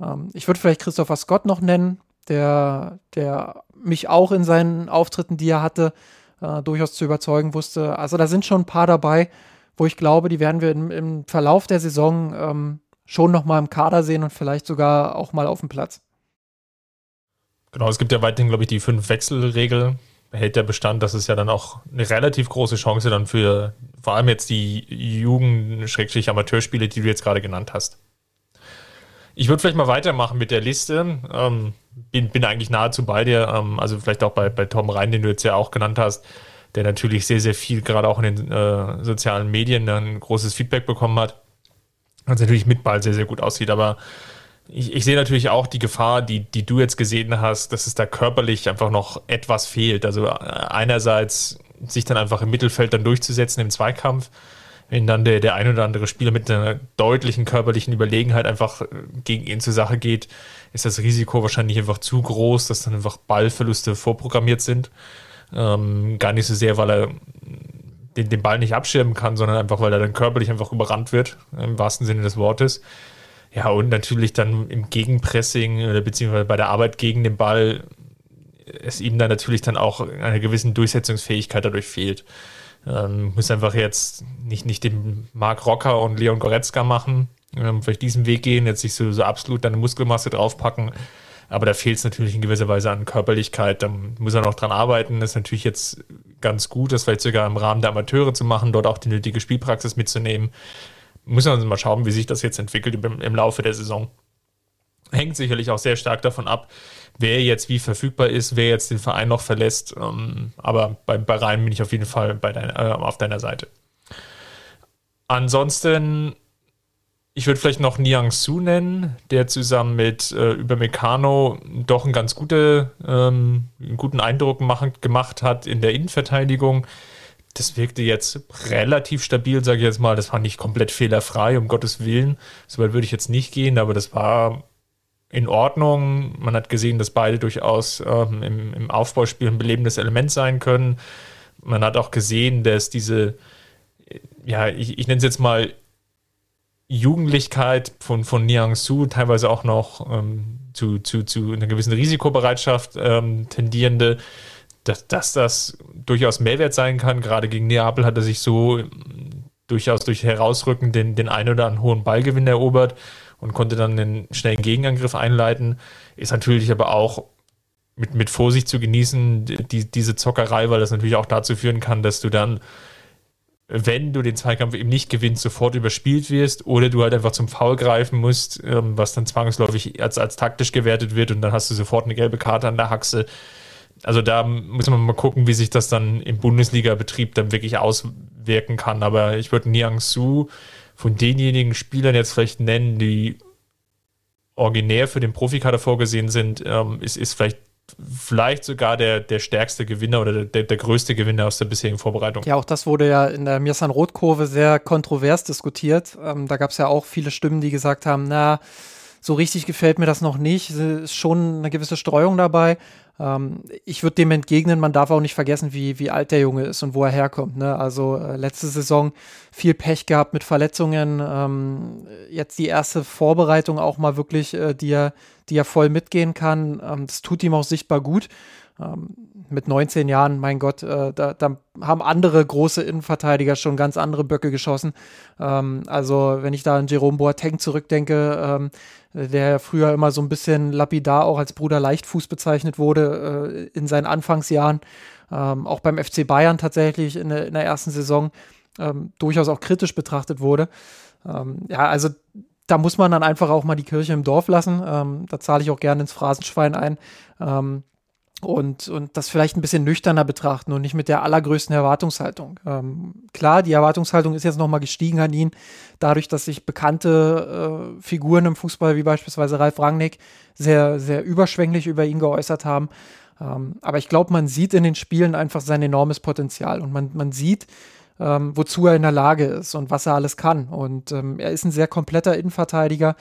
Ähm, ich würde vielleicht Christopher Scott noch nennen, der, der mich auch in seinen Auftritten, die er hatte, äh, durchaus zu überzeugen wusste. Also da sind schon ein paar dabei, wo ich glaube, die werden wir im, im Verlauf der Saison ähm, schon noch mal im Kader sehen und vielleicht sogar auch mal auf dem Platz.
Genau, es gibt ja weiterhin, glaube ich, die fünf Wechselregel hält der Bestand, das ist ja dann auch eine relativ große Chance dann für vor allem jetzt die Jugend-Amateurspiele, die du jetzt gerade genannt hast. Ich würde vielleicht mal weitermachen mit der Liste. Ähm, bin, bin eigentlich nahezu bei dir. Ähm, also vielleicht auch bei, bei Tom Rhein, den du jetzt ja auch genannt hast, der natürlich sehr, sehr viel gerade auch in den äh, sozialen Medien ein großes Feedback bekommen hat. Was natürlich mit Ball sehr, sehr gut aussieht. Aber ich, ich sehe natürlich auch die Gefahr, die, die du jetzt gesehen hast, dass es da körperlich einfach noch etwas fehlt. Also äh, einerseits sich dann einfach im Mittelfeld dann durchzusetzen im Zweikampf, wenn dann der, der ein oder andere Spieler mit einer deutlichen körperlichen Überlegenheit einfach äh, gegen ihn zur Sache geht, ist das Risiko wahrscheinlich einfach zu groß, dass dann einfach Ballverluste vorprogrammiert sind. Ähm, gar nicht so sehr, weil er den, den Ball nicht abschirmen kann, sondern einfach, weil er dann körperlich einfach überrannt wird, im wahrsten Sinne des Wortes. Ja, und natürlich dann im Gegenpressing oder beziehungsweise bei der Arbeit gegen den Ball es ihm dann natürlich dann auch eine gewisse Durchsetzungsfähigkeit dadurch fehlt. Ähm, muss einfach jetzt nicht, nicht den Marc Rocker und Leon Goretzka machen, ähm, vielleicht diesen Weg gehen, jetzt sich so, so absolut deine Muskelmasse draufpacken. Aber da fehlt es natürlich in gewisser Weise an Körperlichkeit. Da muss er noch dran arbeiten. Das ist natürlich jetzt ganz gut, das vielleicht sogar im Rahmen der Amateure zu machen, dort auch die nötige Spielpraxis mitzunehmen muss man mal schauen, wie sich das jetzt entwickelt im, im Laufe der Saison. Hängt sicherlich auch sehr stark davon ab, wer jetzt wie verfügbar ist, wer jetzt den Verein noch verlässt. Ähm, aber bei, bei Rhein bin ich auf jeden Fall bei dein, äh, auf deiner Seite. Ansonsten, ich würde vielleicht noch Niang Su nennen, der zusammen mit äh, über Meccano doch einen ganz gute, ähm, einen guten Eindruck machen, gemacht hat in der Innenverteidigung das wirkte jetzt relativ stabil, sage ich jetzt mal. Das war nicht komplett fehlerfrei, um Gottes Willen. Soweit würde ich jetzt nicht gehen, aber das war in Ordnung. Man hat gesehen, dass beide durchaus ähm, im, im, Aufbauspiel ein belebendes Element sein können. Man hat auch gesehen, dass diese, ja, ich, ich nenne es jetzt mal Jugendlichkeit von, von Niang Su, teilweise auch noch ähm, zu, zu, zu einer gewissen Risikobereitschaft ähm, tendierende, dass, dass das durchaus Mehrwert sein kann. Gerade gegen Neapel hat er sich so durchaus durch Herausrücken den, den einen oder anderen hohen Ballgewinn erobert und konnte dann einen schnellen Gegenangriff einleiten. Ist natürlich aber auch mit, mit Vorsicht zu genießen, die, diese Zockerei, weil das natürlich auch dazu führen kann, dass du dann, wenn du den Zweikampf eben nicht gewinnst, sofort überspielt wirst oder du halt einfach zum Foul greifen musst, ähm, was dann zwangsläufig als, als taktisch gewertet wird und dann hast du sofort eine gelbe Karte an der Haxe also da muss man mal gucken, wie sich das dann im Bundesliga-Betrieb dann wirklich auswirken kann. Aber ich würde Niang Su von denjenigen Spielern jetzt vielleicht nennen, die originär für den Profikader vorgesehen sind, ähm, ist, ist vielleicht vielleicht sogar der, der stärkste Gewinner oder der, der größte Gewinner aus der bisherigen Vorbereitung.
Ja, auch das wurde ja in der Mirsan-Rot-Kurve sehr kontrovers diskutiert. Ähm, da gab es ja auch viele Stimmen, die gesagt haben, na, so richtig gefällt mir das noch nicht. Es ist schon eine gewisse Streuung dabei. Ähm, ich würde dem entgegnen, man darf auch nicht vergessen, wie, wie alt der Junge ist und wo er herkommt. Ne? Also äh, letzte Saison viel Pech gehabt mit Verletzungen. Ähm, jetzt die erste Vorbereitung auch mal wirklich, äh, die, er, die er voll mitgehen kann. Ähm, das tut ihm auch sichtbar gut. Ähm, mit 19 Jahren, mein Gott, äh, da, da, haben andere große Innenverteidiger schon ganz andere Böcke geschossen. Ähm, also wenn ich da an Jerome Boateng zurückdenke, ähm, der früher immer so ein bisschen lapidar auch als Bruder Leichtfuß bezeichnet wurde äh, in seinen Anfangsjahren, ähm, auch beim FC Bayern tatsächlich in, der, in der ersten Saison ähm, durchaus auch kritisch betrachtet wurde. Ähm, ja, also da muss man dann einfach auch mal die Kirche im Dorf lassen. Da zahle ich auch gerne ins Phrasenschwein ein. Und, und das vielleicht ein bisschen nüchterner betrachten und nicht mit der allergrößten Erwartungshaltung. Ähm, klar, die Erwartungshaltung ist jetzt nochmal gestiegen an ihn, dadurch, dass sich bekannte äh, Figuren im Fußball, wie beispielsweise Ralf Rangnick, sehr, sehr überschwänglich über ihn geäußert haben. Ähm, aber ich glaube, man sieht in den Spielen einfach sein enormes Potenzial und man, man sieht, ähm, wozu er in der Lage ist und was er alles kann. Und ähm, er ist ein sehr kompletter Innenverteidiger.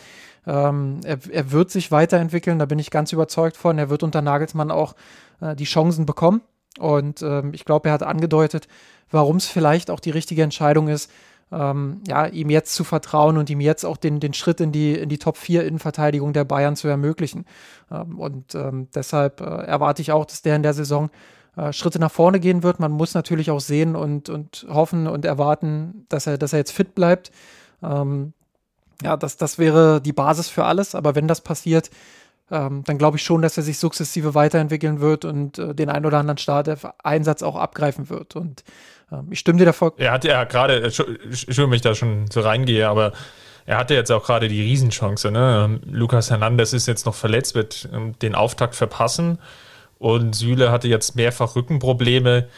Ähm, er, er, wird sich weiterentwickeln, da bin ich ganz überzeugt von. Er wird unter Nagelsmann auch äh, die Chancen bekommen. Und ähm, ich glaube, er hat angedeutet, warum es vielleicht auch die richtige Entscheidung ist, ähm, ja, ihm jetzt zu vertrauen und ihm jetzt auch den, den Schritt in die, in die Top 4 Innenverteidigung der Bayern zu ermöglichen. Ähm, und ähm, deshalb äh, erwarte ich auch, dass der in der Saison Schritte nach vorne gehen wird. Man muss natürlich auch sehen und, und hoffen und erwarten, dass er, dass er jetzt fit bleibt. Ähm, ja, das, das wäre die Basis für alles. Aber wenn das passiert, ähm, dann glaube ich schon, dass er sich sukzessive weiterentwickeln wird und äh, den ein oder anderen Start-Einsatz auch abgreifen wird. Und ähm, ich stimme dir davor.
Er hat ja gerade, Entschuldigung, ich da schon so reingehe, aber er hatte jetzt auch gerade die Riesenchance. Ne? Lukas Hernandez ist jetzt noch verletzt, wird ähm, den Auftakt verpassen. Und Süle hatte jetzt mehrfach Rückenprobleme.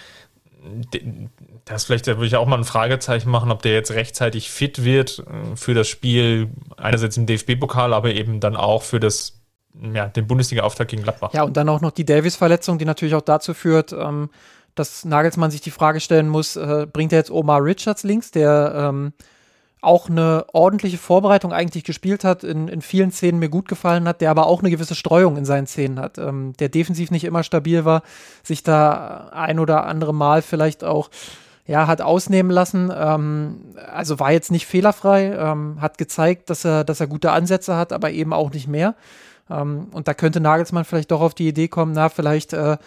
Das vielleicht, da würde ich auch mal ein Fragezeichen machen, ob der jetzt rechtzeitig fit wird äh, für das Spiel, einerseits im DFB-Pokal, aber eben dann auch für das, ja, den Bundesliga-Auftakt gegen Gladbach.
Ja, und dann auch noch die Davis-Verletzung, die natürlich auch dazu führt, ähm, dass Nagelsmann sich die Frage stellen muss, äh, bringt er jetzt Omar Richards links, der ähm, auch eine ordentliche Vorbereitung eigentlich gespielt hat, in, in vielen Szenen mir gut gefallen hat, der aber auch eine gewisse Streuung in seinen Szenen hat, ähm, der defensiv nicht immer stabil war, sich da ein oder andere Mal vielleicht auch ja, hat ausnehmen lassen. Ähm, also war jetzt nicht fehlerfrei, ähm, hat gezeigt, dass er, dass er gute Ansätze hat, aber eben auch nicht mehr. Ähm, und da könnte Nagelsmann vielleicht doch auf die Idee kommen, na, vielleicht äh,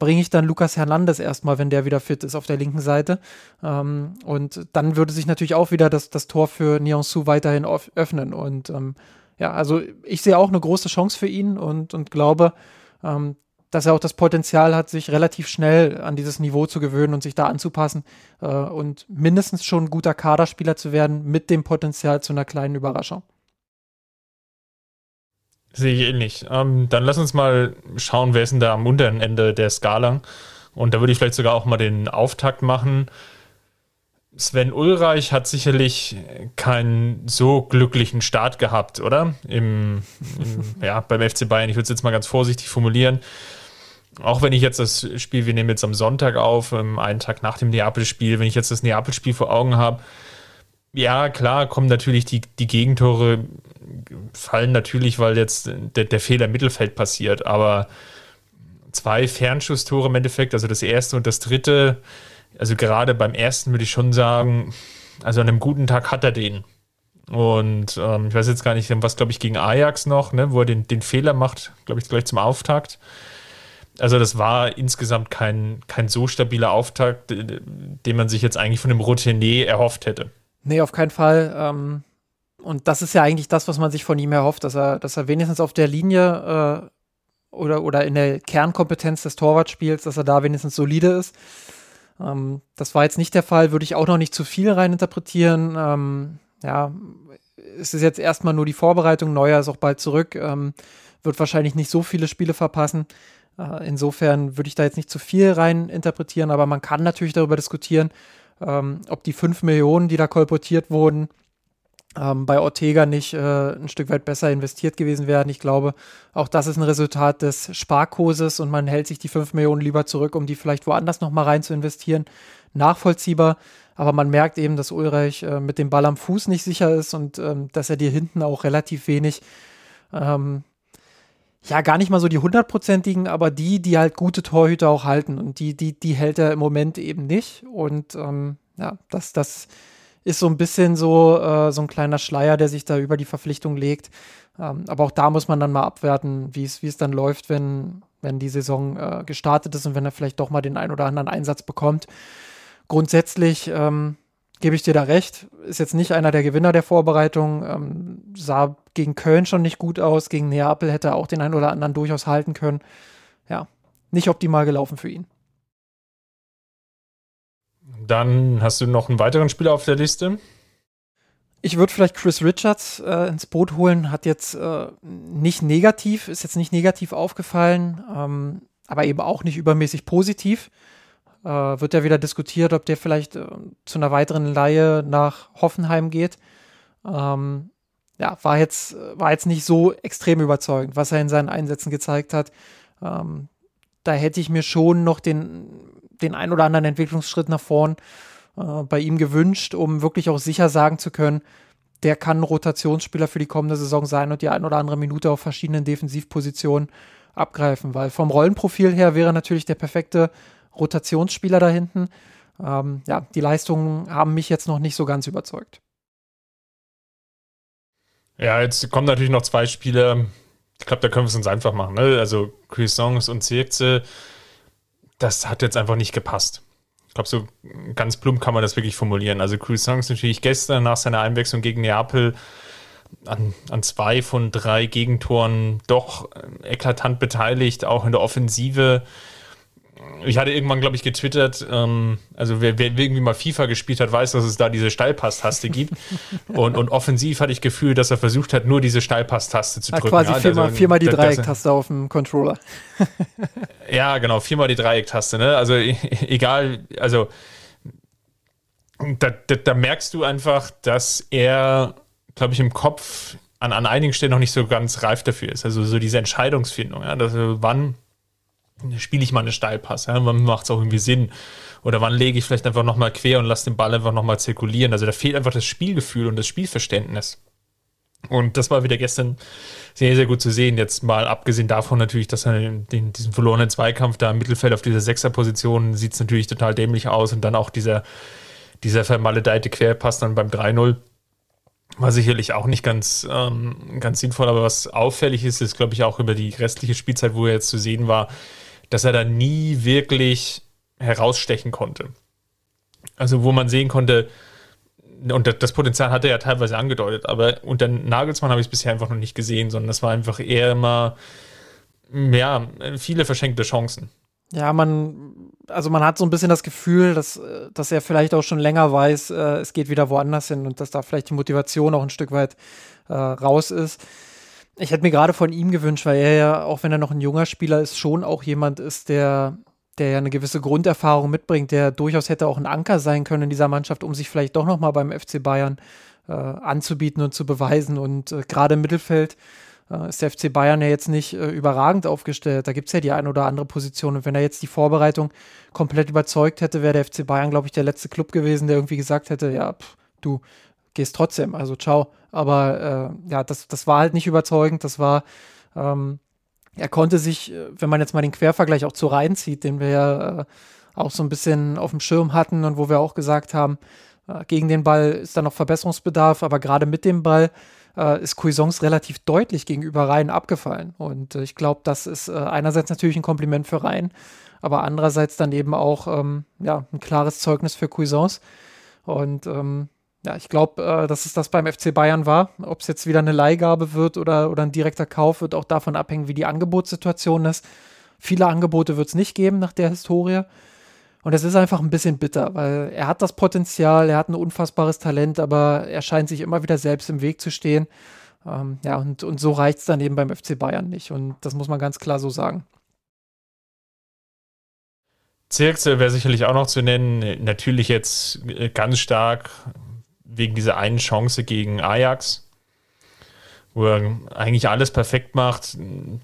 bringe ich dann Lukas Hernandez erstmal, wenn der wieder fit ist auf der linken Seite. Ähm, und dann würde sich natürlich auch wieder das, das Tor für Nianzou weiterhin öffnen. Und ähm, ja, also ich sehe auch eine große Chance für ihn und, und glaube, ähm, dass er auch das Potenzial hat, sich relativ schnell an dieses Niveau zu gewöhnen und sich da anzupassen äh, und mindestens schon ein guter Kaderspieler zu werden mit dem Potenzial zu einer kleinen Überraschung.
Sehe ich ähnlich. Ähm, dann lass uns mal schauen, wer ist denn da am unteren Ende der Skala. Und da würde ich vielleicht sogar auch mal den Auftakt machen. Sven Ulreich hat sicherlich keinen so glücklichen Start gehabt, oder? Im, im ja, beim FC Bayern. Ich würde es jetzt mal ganz vorsichtig formulieren. Auch wenn ich jetzt das Spiel, wir nehmen jetzt am Sonntag auf, einen Tag nach dem Neapel-Spiel, wenn ich jetzt das Neapel-Spiel vor Augen habe, ja, klar, kommen natürlich die, die Gegentore, fallen natürlich, weil jetzt der, der Fehler im Mittelfeld passiert, aber zwei Fernschusstore im Endeffekt, also das erste und das dritte, also gerade beim ersten würde ich schon sagen, also an einem guten Tag hat er den. Und ähm, ich weiß jetzt gar nicht, was glaube ich gegen Ajax noch, ne, wo er den, den Fehler macht, glaube ich, gleich zum Auftakt. Also das war insgesamt kein, kein so stabiler Auftakt, den man sich jetzt eigentlich von dem Routinier erhofft hätte.
Nee, auf keinen Fall. Ähm, und das ist ja eigentlich das, was man sich von ihm erhofft, dass er, dass er wenigstens auf der Linie äh, oder, oder in der Kernkompetenz des Torwartspiels, dass er da wenigstens solide ist. Ähm, das war jetzt nicht der Fall, würde ich auch noch nicht zu viel reininterpretieren. Ähm, ja, es ist jetzt erstmal nur die Vorbereitung. Neuer ist auch bald zurück, ähm, wird wahrscheinlich nicht so viele Spiele verpassen. Äh, insofern würde ich da jetzt nicht zu viel reininterpretieren, aber man kann natürlich darüber diskutieren, ähm, ob die 5 Millionen, die da kolportiert wurden, ähm, bei Ortega nicht äh, ein Stück weit besser investiert gewesen wären. Ich glaube, auch das ist ein Resultat des Sparkurses und man hält sich die 5 Millionen lieber zurück, um die vielleicht woanders nochmal rein zu investieren. Nachvollziehbar, aber man merkt eben, dass Ulreich äh, mit dem Ball am Fuß nicht sicher ist und ähm, dass er dir hinten auch relativ wenig, ähm, ja, gar nicht mal so die hundertprozentigen, aber die, die halt gute Torhüter auch halten und die, die, die hält er im Moment eben nicht und ähm, ja, das, das ist so ein bisschen so, äh, so ein kleiner Schleier, der sich da über die Verpflichtung legt. Ähm, aber auch da muss man dann mal abwerten, wie es dann läuft, wenn, wenn die Saison äh, gestartet ist und wenn er vielleicht doch mal den einen oder anderen Einsatz bekommt. Grundsätzlich ähm, gebe ich dir da recht, ist jetzt nicht einer der Gewinner der Vorbereitung, ähm, sah gegen Köln schon nicht gut aus, gegen Neapel hätte er auch den einen oder anderen durchaus halten können. Ja, nicht optimal gelaufen für ihn.
Dann hast du noch einen weiteren Spieler auf der Liste.
Ich würde vielleicht Chris Richards äh, ins Boot holen, hat jetzt äh, nicht negativ, ist jetzt nicht negativ aufgefallen, ähm, aber eben auch nicht übermäßig positiv. Äh, wird ja wieder diskutiert, ob der vielleicht äh, zu einer weiteren Laie nach Hoffenheim geht. Ähm, ja, war jetzt, war jetzt nicht so extrem überzeugend, was er in seinen Einsätzen gezeigt hat. Ähm, da hätte ich mir schon noch den den ein oder anderen Entwicklungsschritt nach vorn äh, bei ihm gewünscht, um wirklich auch sicher sagen zu können, der kann ein Rotationsspieler für die kommende Saison sein und die ein oder andere Minute auf verschiedenen Defensivpositionen abgreifen, weil vom Rollenprofil her wäre natürlich der perfekte Rotationsspieler da hinten. Ähm, ja, die Leistungen haben mich jetzt noch nicht so ganz überzeugt.
Ja, jetzt kommen natürlich noch zwei Spiele. Ich glaube, da können wir es uns einfach machen. Ne? Also Cuisance und Zirkze das hat jetzt einfach nicht gepasst. Ich glaube, so ganz plump kann man das wirklich formulieren. Also Croissant ist natürlich gestern nach seiner Einwechslung gegen Neapel an, an zwei von drei Gegentoren doch eklatant beteiligt, auch in der Offensive. Ich hatte irgendwann, glaube ich, getwittert, ähm, also wer, wer, irgendwie mal FIFA gespielt hat, weiß, dass es da diese Steilpass-Taste gibt. und, und offensiv hatte ich Gefühl, dass er versucht hat, nur diese Steilpass-Taste zu drücken.
Quasi viermal, also, viermal die Dreiecktaste auf dem Controller.
ja, genau, viermal die Dreiecktaste. Ne? Also e, egal, also da, da, da merkst du einfach, dass er, glaube ich, im Kopf an, an einigen Stellen noch nicht so ganz reif dafür ist. Also so diese Entscheidungsfindung, ja, dass, wann spiele ich mal eine Steilpass, ja, wann macht es auch irgendwie Sinn oder wann lege ich vielleicht einfach nochmal quer und lasse den Ball einfach nochmal zirkulieren. Also da fehlt einfach das Spielgefühl und das Spielverständnis. Und das war wieder gestern sehr, sehr gut zu sehen. Jetzt mal abgesehen davon natürlich, dass er den, diesen verlorenen Zweikampf da im Mittelfeld auf dieser Sechserposition sieht es natürlich total dämlich aus und dann auch dieser, dieser vermaledeite Querpass dann beim 3-0 war sicherlich auch nicht ganz, ähm, ganz sinnvoll, aber was auffällig ist, ist, glaube ich, auch über die restliche Spielzeit, wo er jetzt zu sehen war, dass er da nie wirklich herausstechen konnte. Also, wo man sehen konnte, und das Potenzial hat er ja teilweise angedeutet, aber unter Nagelsmann habe ich es bisher einfach noch nicht gesehen, sondern das war einfach eher immer, ja, viele verschenkte Chancen.
Ja, man, also man hat so ein bisschen das Gefühl, dass, dass er vielleicht auch schon länger weiß, äh, es geht wieder woanders hin und dass da vielleicht die Motivation auch ein Stück weit äh, raus ist. Ich hätte mir gerade von ihm gewünscht, weil er ja, auch wenn er noch ein junger Spieler ist, schon auch jemand ist, der, der ja eine gewisse Grunderfahrung mitbringt, der durchaus hätte auch ein Anker sein können in dieser Mannschaft, um sich vielleicht doch nochmal beim FC Bayern äh, anzubieten und zu beweisen. Und äh, gerade im Mittelfeld äh, ist der FC Bayern ja jetzt nicht äh, überragend aufgestellt. Da gibt es ja die ein oder andere Position. Und wenn er jetzt die Vorbereitung komplett überzeugt hätte, wäre der FC Bayern, glaube ich, der letzte Club gewesen, der irgendwie gesagt hätte, ja, pff, du gehst trotzdem, also ciao. Aber äh, ja, das, das war halt nicht überzeugend. Das war, ähm, er konnte sich, äh, wenn man jetzt mal den Quervergleich auch zu Rhein zieht, den wir ja äh, auch so ein bisschen auf dem Schirm hatten und wo wir auch gesagt haben, äh, gegen den Ball ist da noch Verbesserungsbedarf, aber gerade mit dem Ball äh, ist Cuisance relativ deutlich gegenüber Rhein abgefallen. Und äh, ich glaube, das ist einerseits natürlich ein Kompliment für Rhein, aber andererseits dann eben auch ähm, ja, ein klares Zeugnis für Cuisance. Und ähm, ja, ich glaube, äh, dass es das beim FC Bayern war. Ob es jetzt wieder eine Leihgabe wird oder, oder ein direkter Kauf, wird auch davon abhängen, wie die Angebotssituation ist. Viele Angebote wird es nicht geben nach der Historie. Und es ist einfach ein bisschen bitter, weil er hat das Potenzial, er hat ein unfassbares Talent, aber er scheint sich immer wieder selbst im Weg zu stehen. Ähm, ja, und, und so reicht es dann eben beim FC Bayern nicht. Und das muss man ganz klar so sagen.
Zirkse wäre sicherlich auch noch zu nennen. Natürlich jetzt äh, ganz stark wegen dieser einen Chance gegen Ajax wo er eigentlich alles perfekt macht,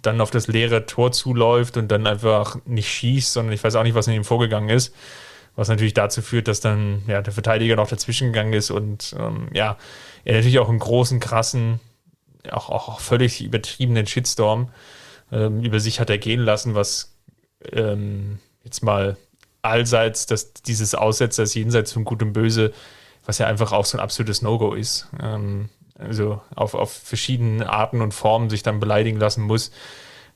dann auf das leere Tor zuläuft und dann einfach nicht schießt, sondern ich weiß auch nicht, was in ihm vorgegangen ist. Was natürlich dazu führt, dass dann ja, der Verteidiger noch dazwischen gegangen ist und ähm, ja, er natürlich auch einen großen, krassen, auch, auch völlig übertriebenen Shitstorm ähm, über sich hat ergehen lassen, was ähm, jetzt mal allseits dass dieses Aussetzers jenseits von Gut und Böse, was ja einfach auch so ein absolutes No-Go ist. Ähm, also auf, auf verschiedene Arten und Formen sich dann beleidigen lassen muss,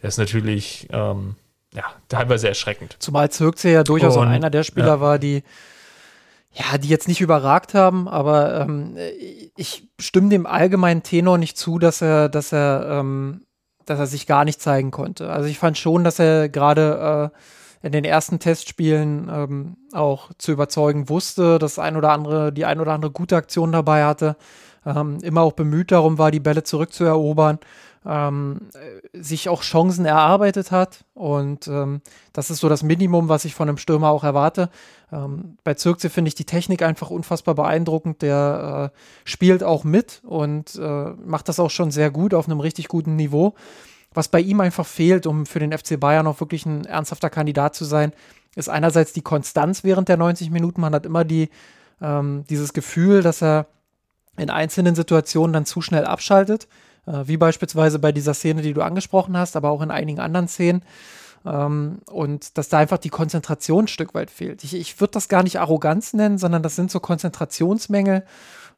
das ist natürlich ähm, ja, teilweise erschreckend.
Zumal Zirkze ja durchaus und, auch einer der Spieler ja. war, die ja, die jetzt nicht überragt haben, aber ähm, ich stimme dem allgemeinen Tenor nicht zu, dass er, dass er, ähm, dass er sich gar nicht zeigen konnte. Also ich fand schon, dass er gerade äh, in den ersten Testspielen ähm, auch zu überzeugen wusste, dass ein oder andere, die ein oder andere gute Aktion dabei hatte ähm, immer auch bemüht darum war, die Bälle zurückzuerobern, ähm, sich auch Chancen erarbeitet hat. Und ähm, das ist so das Minimum, was ich von einem Stürmer auch erwarte. Ähm, bei Zirkze finde ich die Technik einfach unfassbar beeindruckend. Der äh, spielt auch mit und äh, macht das auch schon sehr gut auf einem richtig guten Niveau. Was bei ihm einfach fehlt, um für den FC Bayern auch wirklich ein ernsthafter Kandidat zu sein, ist einerseits die Konstanz während der 90 Minuten. Man hat immer die, ähm, dieses Gefühl, dass er in einzelnen Situationen dann zu schnell abschaltet, äh, wie beispielsweise bei dieser Szene, die du angesprochen hast, aber auch in einigen anderen Szenen. Ähm, und dass da einfach die Konzentration ein Stück weit fehlt. Ich, ich würde das gar nicht Arroganz nennen, sondern das sind so Konzentrationsmängel,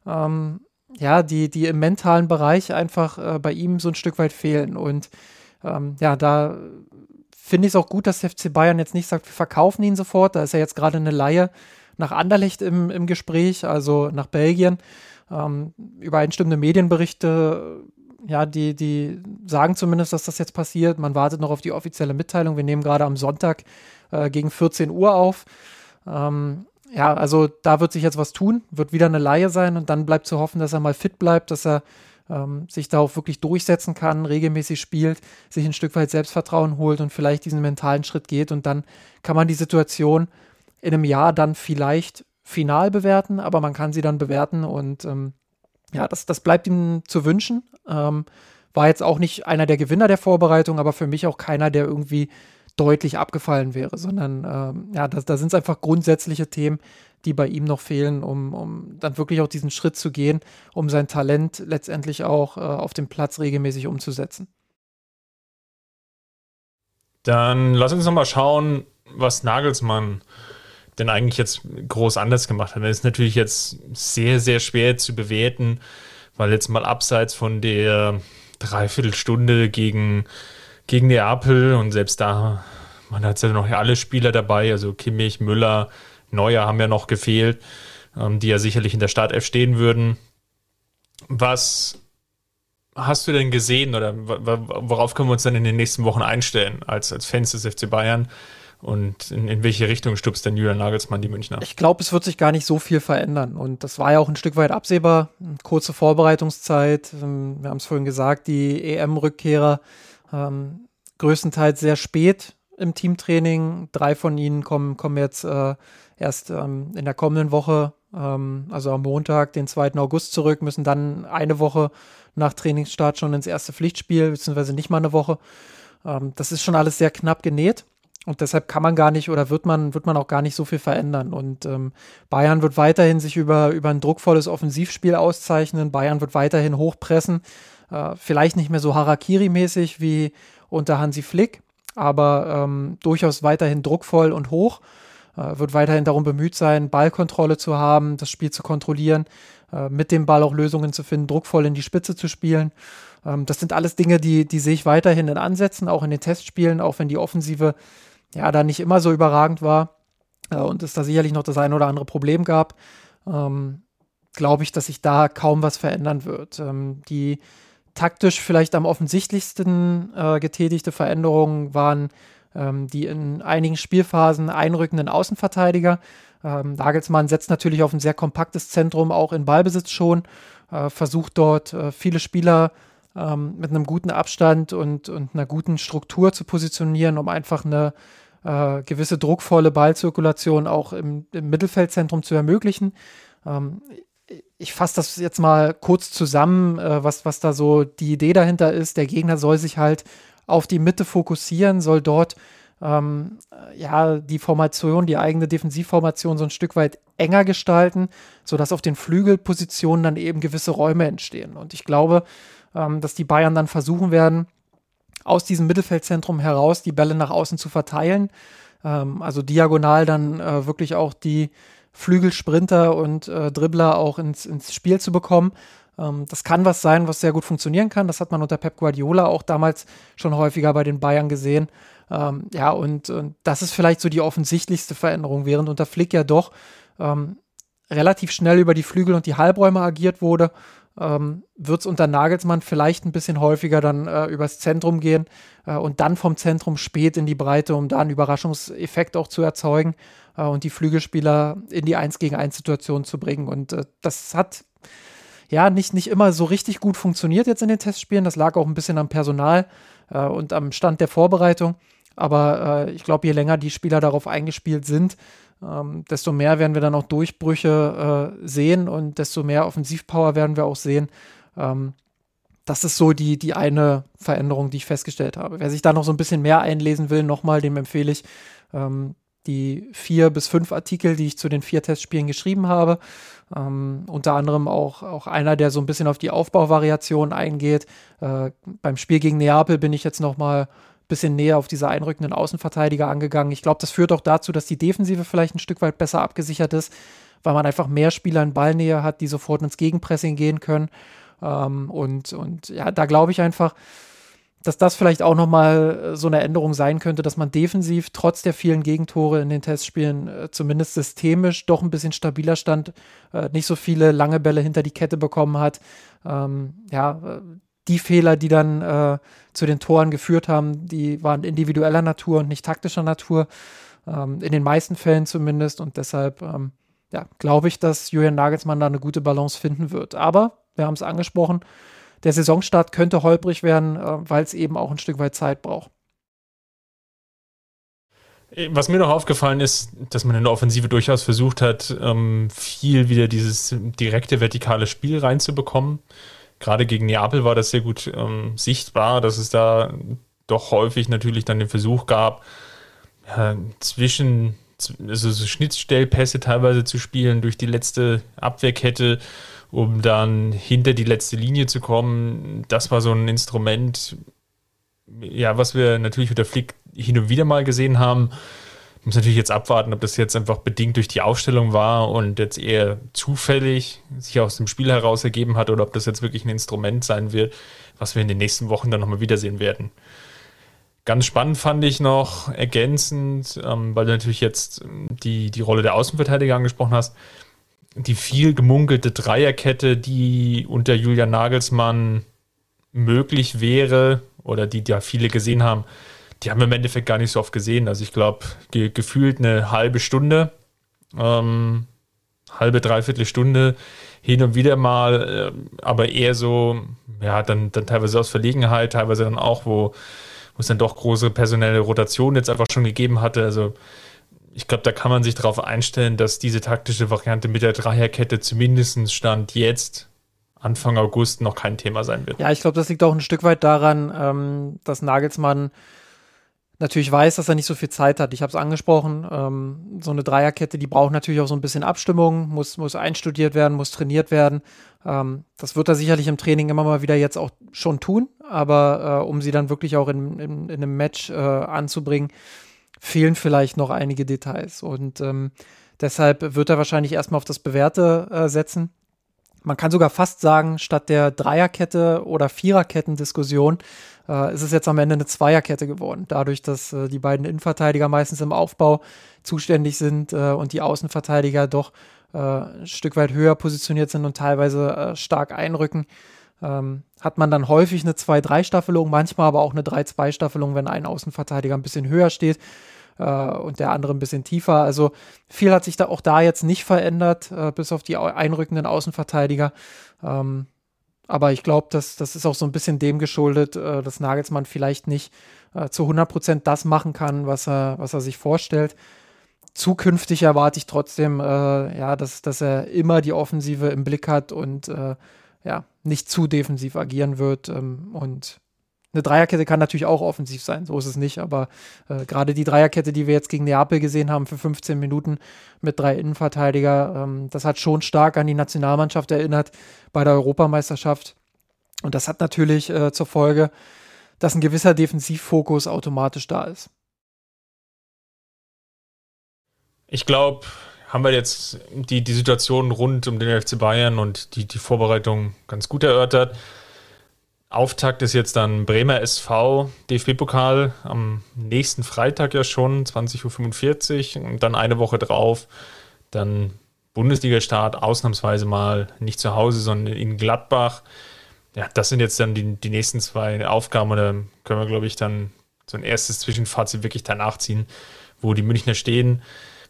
ähm, ja, die, die im mentalen Bereich einfach äh, bei ihm so ein Stück weit fehlen. Und ähm, ja, da finde ich es auch gut, dass der FC Bayern jetzt nicht sagt, wir verkaufen ihn sofort. Da ist ja jetzt gerade eine Laie nach Anderlecht im, im Gespräch, also nach Belgien. Ähm, übereinstimmende Medienberichte ja, die, die sagen zumindest, dass das jetzt passiert. Man wartet noch auf die offizielle Mitteilung. Wir nehmen gerade am Sonntag äh, gegen 14 Uhr auf. Ähm, ja, also da wird sich jetzt was tun, wird wieder eine Laie sein und dann bleibt zu hoffen, dass er mal fit bleibt, dass er ähm, sich da auch wirklich durchsetzen kann, regelmäßig spielt, sich ein Stück weit Selbstvertrauen holt und vielleicht diesen mentalen Schritt geht und dann kann man die Situation in einem Jahr dann vielleicht final bewerten, aber man kann sie dann bewerten und ähm, ja, das, das bleibt ihm zu wünschen. Ähm, war jetzt auch nicht einer der Gewinner der Vorbereitung, aber für mich auch keiner, der irgendwie deutlich abgefallen wäre, sondern ähm, ja, da, da sind es einfach grundsätzliche Themen, die bei ihm noch fehlen, um, um dann wirklich auch diesen Schritt zu gehen, um sein Talent letztendlich auch äh, auf dem Platz regelmäßig umzusetzen.
Dann lass uns nochmal schauen, was Nagelsmann denn eigentlich jetzt groß anders gemacht hat. Das ist natürlich jetzt sehr, sehr schwer zu bewerten, weil jetzt mal abseits von der Dreiviertelstunde gegen, gegen Neapel und selbst da, man hat ja noch alle Spieler dabei, also Kimmich, Müller, Neuer haben ja noch gefehlt, ähm, die ja sicherlich in der Startelf stehen würden. Was hast du denn gesehen oder worauf können wir uns dann in den nächsten Wochen einstellen als, als Fans des FC Bayern? Und in, in welche Richtung stupst denn Julian Nagelsmann die Münchner?
Ich glaube, es wird sich gar nicht so viel verändern. Und das war ja auch ein Stück weit absehbar. Kurze Vorbereitungszeit. Ähm, wir haben es vorhin gesagt, die EM-Rückkehrer ähm, größtenteils sehr spät im Teamtraining. Drei von ihnen kommen, kommen jetzt äh, erst ähm, in der kommenden Woche, ähm, also am Montag, den 2. August zurück, müssen dann eine Woche nach Trainingsstart schon ins erste Pflichtspiel, beziehungsweise nicht mal eine Woche. Ähm, das ist schon alles sehr knapp genäht. Und deshalb kann man gar nicht oder wird man, wird man auch gar nicht so viel verändern. Und ähm, Bayern wird weiterhin sich über, über ein druckvolles Offensivspiel auszeichnen. Bayern wird weiterhin hochpressen. Äh, vielleicht nicht mehr so Harakiri-mäßig wie unter Hansi Flick, aber ähm, durchaus weiterhin druckvoll und hoch. Äh, wird weiterhin darum bemüht sein, Ballkontrolle zu haben, das Spiel zu kontrollieren, äh, mit dem Ball auch Lösungen zu finden, druckvoll in die Spitze zu spielen. Ähm, das sind alles Dinge, die, die sehe ich weiterhin in Ansätzen, auch in den Testspielen, auch wenn die Offensive ja da nicht immer so überragend war äh, und es da sicherlich noch das ein oder andere Problem gab. Ähm, glaube ich, dass sich da kaum was verändern wird. Ähm, die taktisch vielleicht am offensichtlichsten äh, getätigte Veränderungen waren ähm, die in einigen Spielphasen einrückenden Außenverteidiger. Ähm, Nagelsmann setzt natürlich auf ein sehr kompaktes Zentrum, auch in Ballbesitz schon, äh, versucht dort äh, viele Spieler ähm, mit einem guten Abstand und, und einer guten Struktur zu positionieren, um einfach eine äh, gewisse druckvolle Ballzirkulation auch im, im Mittelfeldzentrum zu ermöglichen. Ähm, ich fasse das jetzt mal kurz zusammen, äh, was, was da so die Idee dahinter ist. Der Gegner soll sich halt auf die Mitte fokussieren, soll dort ähm, ja die Formation, die eigene Defensivformation so ein Stück weit enger gestalten, sodass auf den Flügelpositionen dann eben gewisse Räume entstehen. Und ich glaube, ähm, dass die Bayern dann versuchen werden, aus diesem Mittelfeldzentrum heraus die Bälle nach außen zu verteilen. Ähm, also diagonal dann äh, wirklich auch die Flügelsprinter und äh, Dribbler auch ins, ins Spiel zu bekommen. Ähm, das kann was sein, was sehr gut funktionieren kann. Das hat man unter Pep Guardiola auch damals schon häufiger bei den Bayern gesehen. Ähm, ja, und, und, das ist vielleicht so die offensichtlichste Veränderung, während unter Flick ja doch ähm, relativ schnell über die Flügel und die Halbräume agiert wurde. Ähm, wird es unter Nagelsmann vielleicht ein bisschen häufiger dann äh, übers Zentrum gehen äh, und dann vom Zentrum spät in die Breite, um da einen Überraschungseffekt auch zu erzeugen äh, und die Flügelspieler in die 1 gegen 1 Situation zu bringen. Und äh, das hat ja nicht, nicht immer so richtig gut funktioniert jetzt in den Testspielen. Das lag auch ein bisschen am Personal äh, und am Stand der Vorbereitung. Aber äh, ich glaube, je länger die Spieler darauf eingespielt sind, ähm, desto mehr werden wir dann auch Durchbrüche äh, sehen und desto mehr Offensivpower werden wir auch sehen. Ähm, das ist so die, die eine Veränderung, die ich festgestellt habe. Wer sich da noch so ein bisschen mehr einlesen will, nochmal, dem empfehle ich ähm, die vier bis fünf Artikel, die ich zu den vier Testspielen geschrieben habe. Ähm, unter anderem auch, auch einer, der so ein bisschen auf die Aufbauvariation eingeht. Äh, beim Spiel gegen Neapel bin ich jetzt noch mal ein bisschen näher auf diese einrückenden Außenverteidiger angegangen. Ich glaube, das führt auch dazu, dass die Defensive vielleicht ein Stück weit besser abgesichert ist, weil man einfach mehr Spieler in Ballnähe hat, die sofort ins Gegenpressing gehen können. Ähm, und, und ja, da glaube ich einfach, dass das vielleicht auch nochmal äh, so eine Änderung sein könnte, dass man defensiv trotz der vielen Gegentore in den Testspielen äh, zumindest systemisch doch ein bisschen stabiler stand, äh, nicht so viele lange Bälle hinter die Kette bekommen hat. Ähm, ja, die Fehler, die dann äh, zu den Toren geführt haben, die waren individueller Natur und nicht taktischer Natur. Ähm, in den meisten Fällen zumindest. Und deshalb ähm, ja, glaube ich, dass Julian Nagelsmann da eine gute Balance finden wird. Aber wir haben es angesprochen, der Saisonstart könnte holprig werden, äh, weil es eben auch ein Stück weit Zeit braucht.
Was mir noch aufgefallen ist, dass man in der Offensive durchaus versucht hat, ähm, viel wieder dieses direkte vertikale Spiel reinzubekommen. Gerade gegen Neapel war das sehr gut ähm, sichtbar, dass es da doch häufig natürlich dann den Versuch gab, zwischen also so Schnittstellpässe teilweise zu spielen durch die letzte Abwehrkette, um dann hinter die letzte Linie zu kommen. Das war so ein Instrument, ja, was wir natürlich mit der Flick hin und wieder mal gesehen haben. Ich muss natürlich jetzt abwarten, ob das jetzt einfach bedingt durch die Aufstellung war und jetzt eher zufällig sich aus dem Spiel heraus ergeben hat oder ob das jetzt wirklich ein Instrument sein wird, was wir in den nächsten Wochen dann nochmal wiedersehen werden. Ganz spannend fand ich noch ergänzend, ähm, weil du natürlich jetzt die, die Rolle der Außenverteidiger angesprochen hast, die viel gemunkelte Dreierkette, die unter Julian Nagelsmann möglich wäre oder die ja viele gesehen haben, die haben wir im Endeffekt gar nicht so oft gesehen. Also ich glaube, ge gefühlt eine halbe Stunde, ähm, halbe, dreiviertel Stunde hin und wieder mal, äh, aber eher so, ja, dann, dann teilweise aus Verlegenheit, teilweise dann auch, wo es dann doch große personelle Rotation jetzt einfach schon gegeben hatte. Also ich glaube, da kann man sich darauf einstellen, dass diese taktische Variante mit der Dreierkette zumindest Stand jetzt Anfang August noch kein Thema sein wird.
Ja, ich glaube, das liegt auch ein Stück weit daran, ähm, dass Nagelsmann natürlich weiß, dass er nicht so viel Zeit hat. Ich habe es angesprochen, ähm, so eine Dreierkette, die braucht natürlich auch so ein bisschen Abstimmung, muss, muss einstudiert werden, muss trainiert werden. Ähm, das wird er sicherlich im Training immer mal wieder jetzt auch schon tun, aber äh, um sie dann wirklich auch in, in, in einem Match äh, anzubringen, fehlen vielleicht noch einige Details. Und ähm, deshalb wird er wahrscheinlich erstmal auf das Bewährte äh, setzen. Man kann sogar fast sagen, statt der Dreierkette oder Viererketten-Diskussion äh, ist es jetzt am Ende eine Zweierkette geworden. Dadurch, dass äh, die beiden Innenverteidiger meistens im Aufbau zuständig sind äh, und die Außenverteidiger doch äh, ein Stück weit höher positioniert sind und teilweise äh, stark einrücken, ähm, hat man dann häufig eine 2-3-Staffelung, manchmal aber auch eine 3-2-Staffelung, wenn ein Außenverteidiger ein bisschen höher steht äh, und der andere ein bisschen tiefer. Also viel hat sich da auch da jetzt nicht verändert, äh, bis auf die einrückenden Außenverteidiger. Ähm, aber ich glaube, dass das ist auch so ein bisschen dem geschuldet, äh, dass Nagelsmann vielleicht nicht äh, zu 100 Prozent das machen kann, was er, was er sich vorstellt. Zukünftig erwarte ich trotzdem, äh, ja, dass, dass er immer die Offensive im Blick hat und äh, ja, nicht zu defensiv agieren wird. Ähm, und eine Dreierkette kann natürlich auch offensiv sein, so ist es nicht, aber äh, gerade die Dreierkette, die wir jetzt gegen Neapel gesehen haben für 15 Minuten mit drei Innenverteidiger, ähm, das hat schon stark an die Nationalmannschaft erinnert bei der Europameisterschaft. Und das hat natürlich äh, zur Folge, dass ein gewisser Defensivfokus automatisch da ist.
Ich glaube, haben wir jetzt die, die Situation rund um den FC Bayern und die, die Vorbereitung ganz gut erörtert. Auftakt ist jetzt dann Bremer SV, DFB-Pokal am nächsten Freitag ja schon, 20.45 Uhr und dann eine Woche drauf, dann Bundesliga-Start, ausnahmsweise mal nicht zu Hause, sondern in Gladbach. Ja, das sind jetzt dann die, die nächsten zwei Aufgaben und da können wir, glaube ich, dann so ein erstes Zwischenfazit wirklich danach ziehen, wo die Münchner stehen.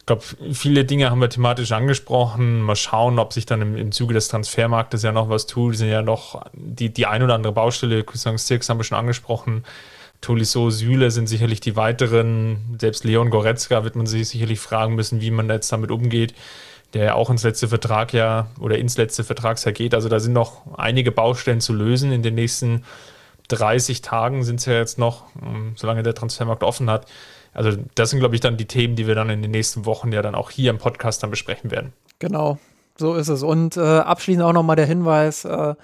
Ich glaube, viele Dinge haben wir thematisch angesprochen. Mal schauen, ob sich dann im, im Zuge des Transfermarktes ja noch was tut. Die sind ja noch die, die ein oder andere Baustelle, Sirks haben wir schon angesprochen. Tolisso, Süle sind sicherlich die weiteren. Selbst Leon Goretzka wird man sich sicherlich fragen müssen, wie man jetzt damit umgeht, der ja auch ins letzte Vertrag ja oder ins letzte Vertragsjahr geht. Also da sind noch einige Baustellen zu lösen. In den nächsten 30 Tagen sind es ja jetzt noch, ähm, solange der Transfermarkt offen hat. Also das sind, glaube ich, dann die Themen, die wir dann in den nächsten Wochen ja dann auch hier im Podcast dann besprechen werden.
Genau, so ist es. Und äh, abschließend auch nochmal der Hinweis, äh,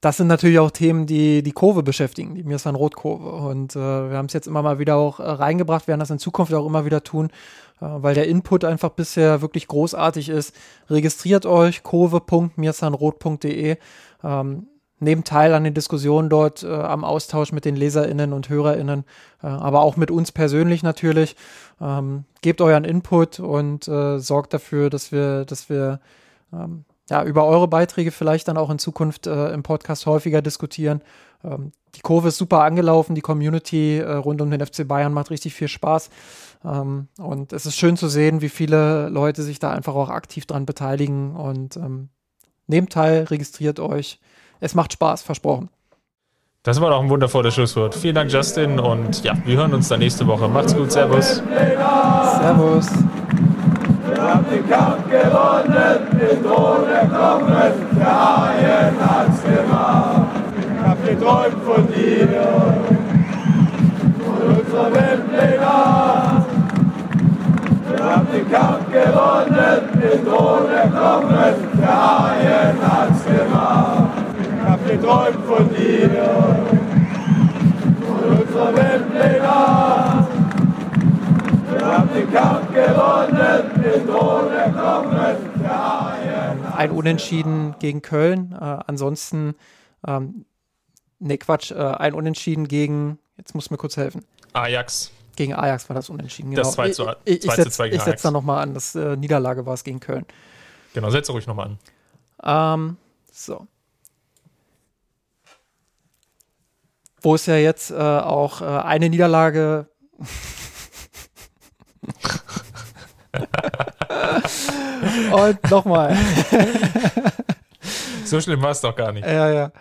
das sind natürlich auch Themen, die die Kurve beschäftigen, die Mirsan-Rot-Kurve. Und äh, wir haben es jetzt immer mal wieder auch äh, reingebracht, werden das in Zukunft auch immer wieder tun, äh, weil der Input einfach bisher wirklich großartig ist. Registriert euch kurve.mirsanrot.de. Ähm, nehmt teil an den Diskussionen dort, äh, am Austausch mit den LeserInnen und HörerInnen, äh, aber auch mit uns persönlich natürlich. Ähm, gebt euren Input und äh, sorgt dafür, dass wir, dass wir ähm, ja, über eure Beiträge vielleicht dann auch in Zukunft äh, im Podcast häufiger diskutieren. ähm, die Kurve ist super angelaufen, die Community äh, rund um den FC Bayern macht richtig viel Spaß. Ähm, und es ist schön zu sehen, wie viele Leute sich da einfach auch aktiv dran beteiligen und ähm, nehmt teil, registriert euch. Es macht Spaß, versprochen.
Das war doch ein wundervolles Schlusswort. Vielen Dank, Justin. Und ja, wir hören uns dann nächste Woche. Macht's gut. Servus.
Servus.
Wir haben den Kampf gewonnen, den Drohne kommen, der Haien hat's gemacht. Ich hab geträumt von dir, von unserer Weltpläne. Wir haben den Kampf gewonnen, den Drohne kommen, der Haien hat's gemacht. Ich hab geträumt von dir, von unserer Weltpläne. Wir haben den Kampf gewonnen, den Drohne kommen, der Haien
Ein Unentschieden gegen Köln. Äh, ansonsten, ähm, ne Quatsch, äh, ein Unentschieden gegen, jetzt muss mir kurz helfen.
Ajax.
Gegen Ajax war das Unentschieden.
Das 2 zu-
ich ich,
2
ich
zu
setze
2
setz da nochmal an. Das äh, Niederlage war es gegen Köln.
Genau, setze ruhig nochmal an.
Ähm, so. Wo es ja jetzt äh, auch äh, eine Niederlage. Und nochmal.
So schlimm war es doch gar nicht.
Ja, ja.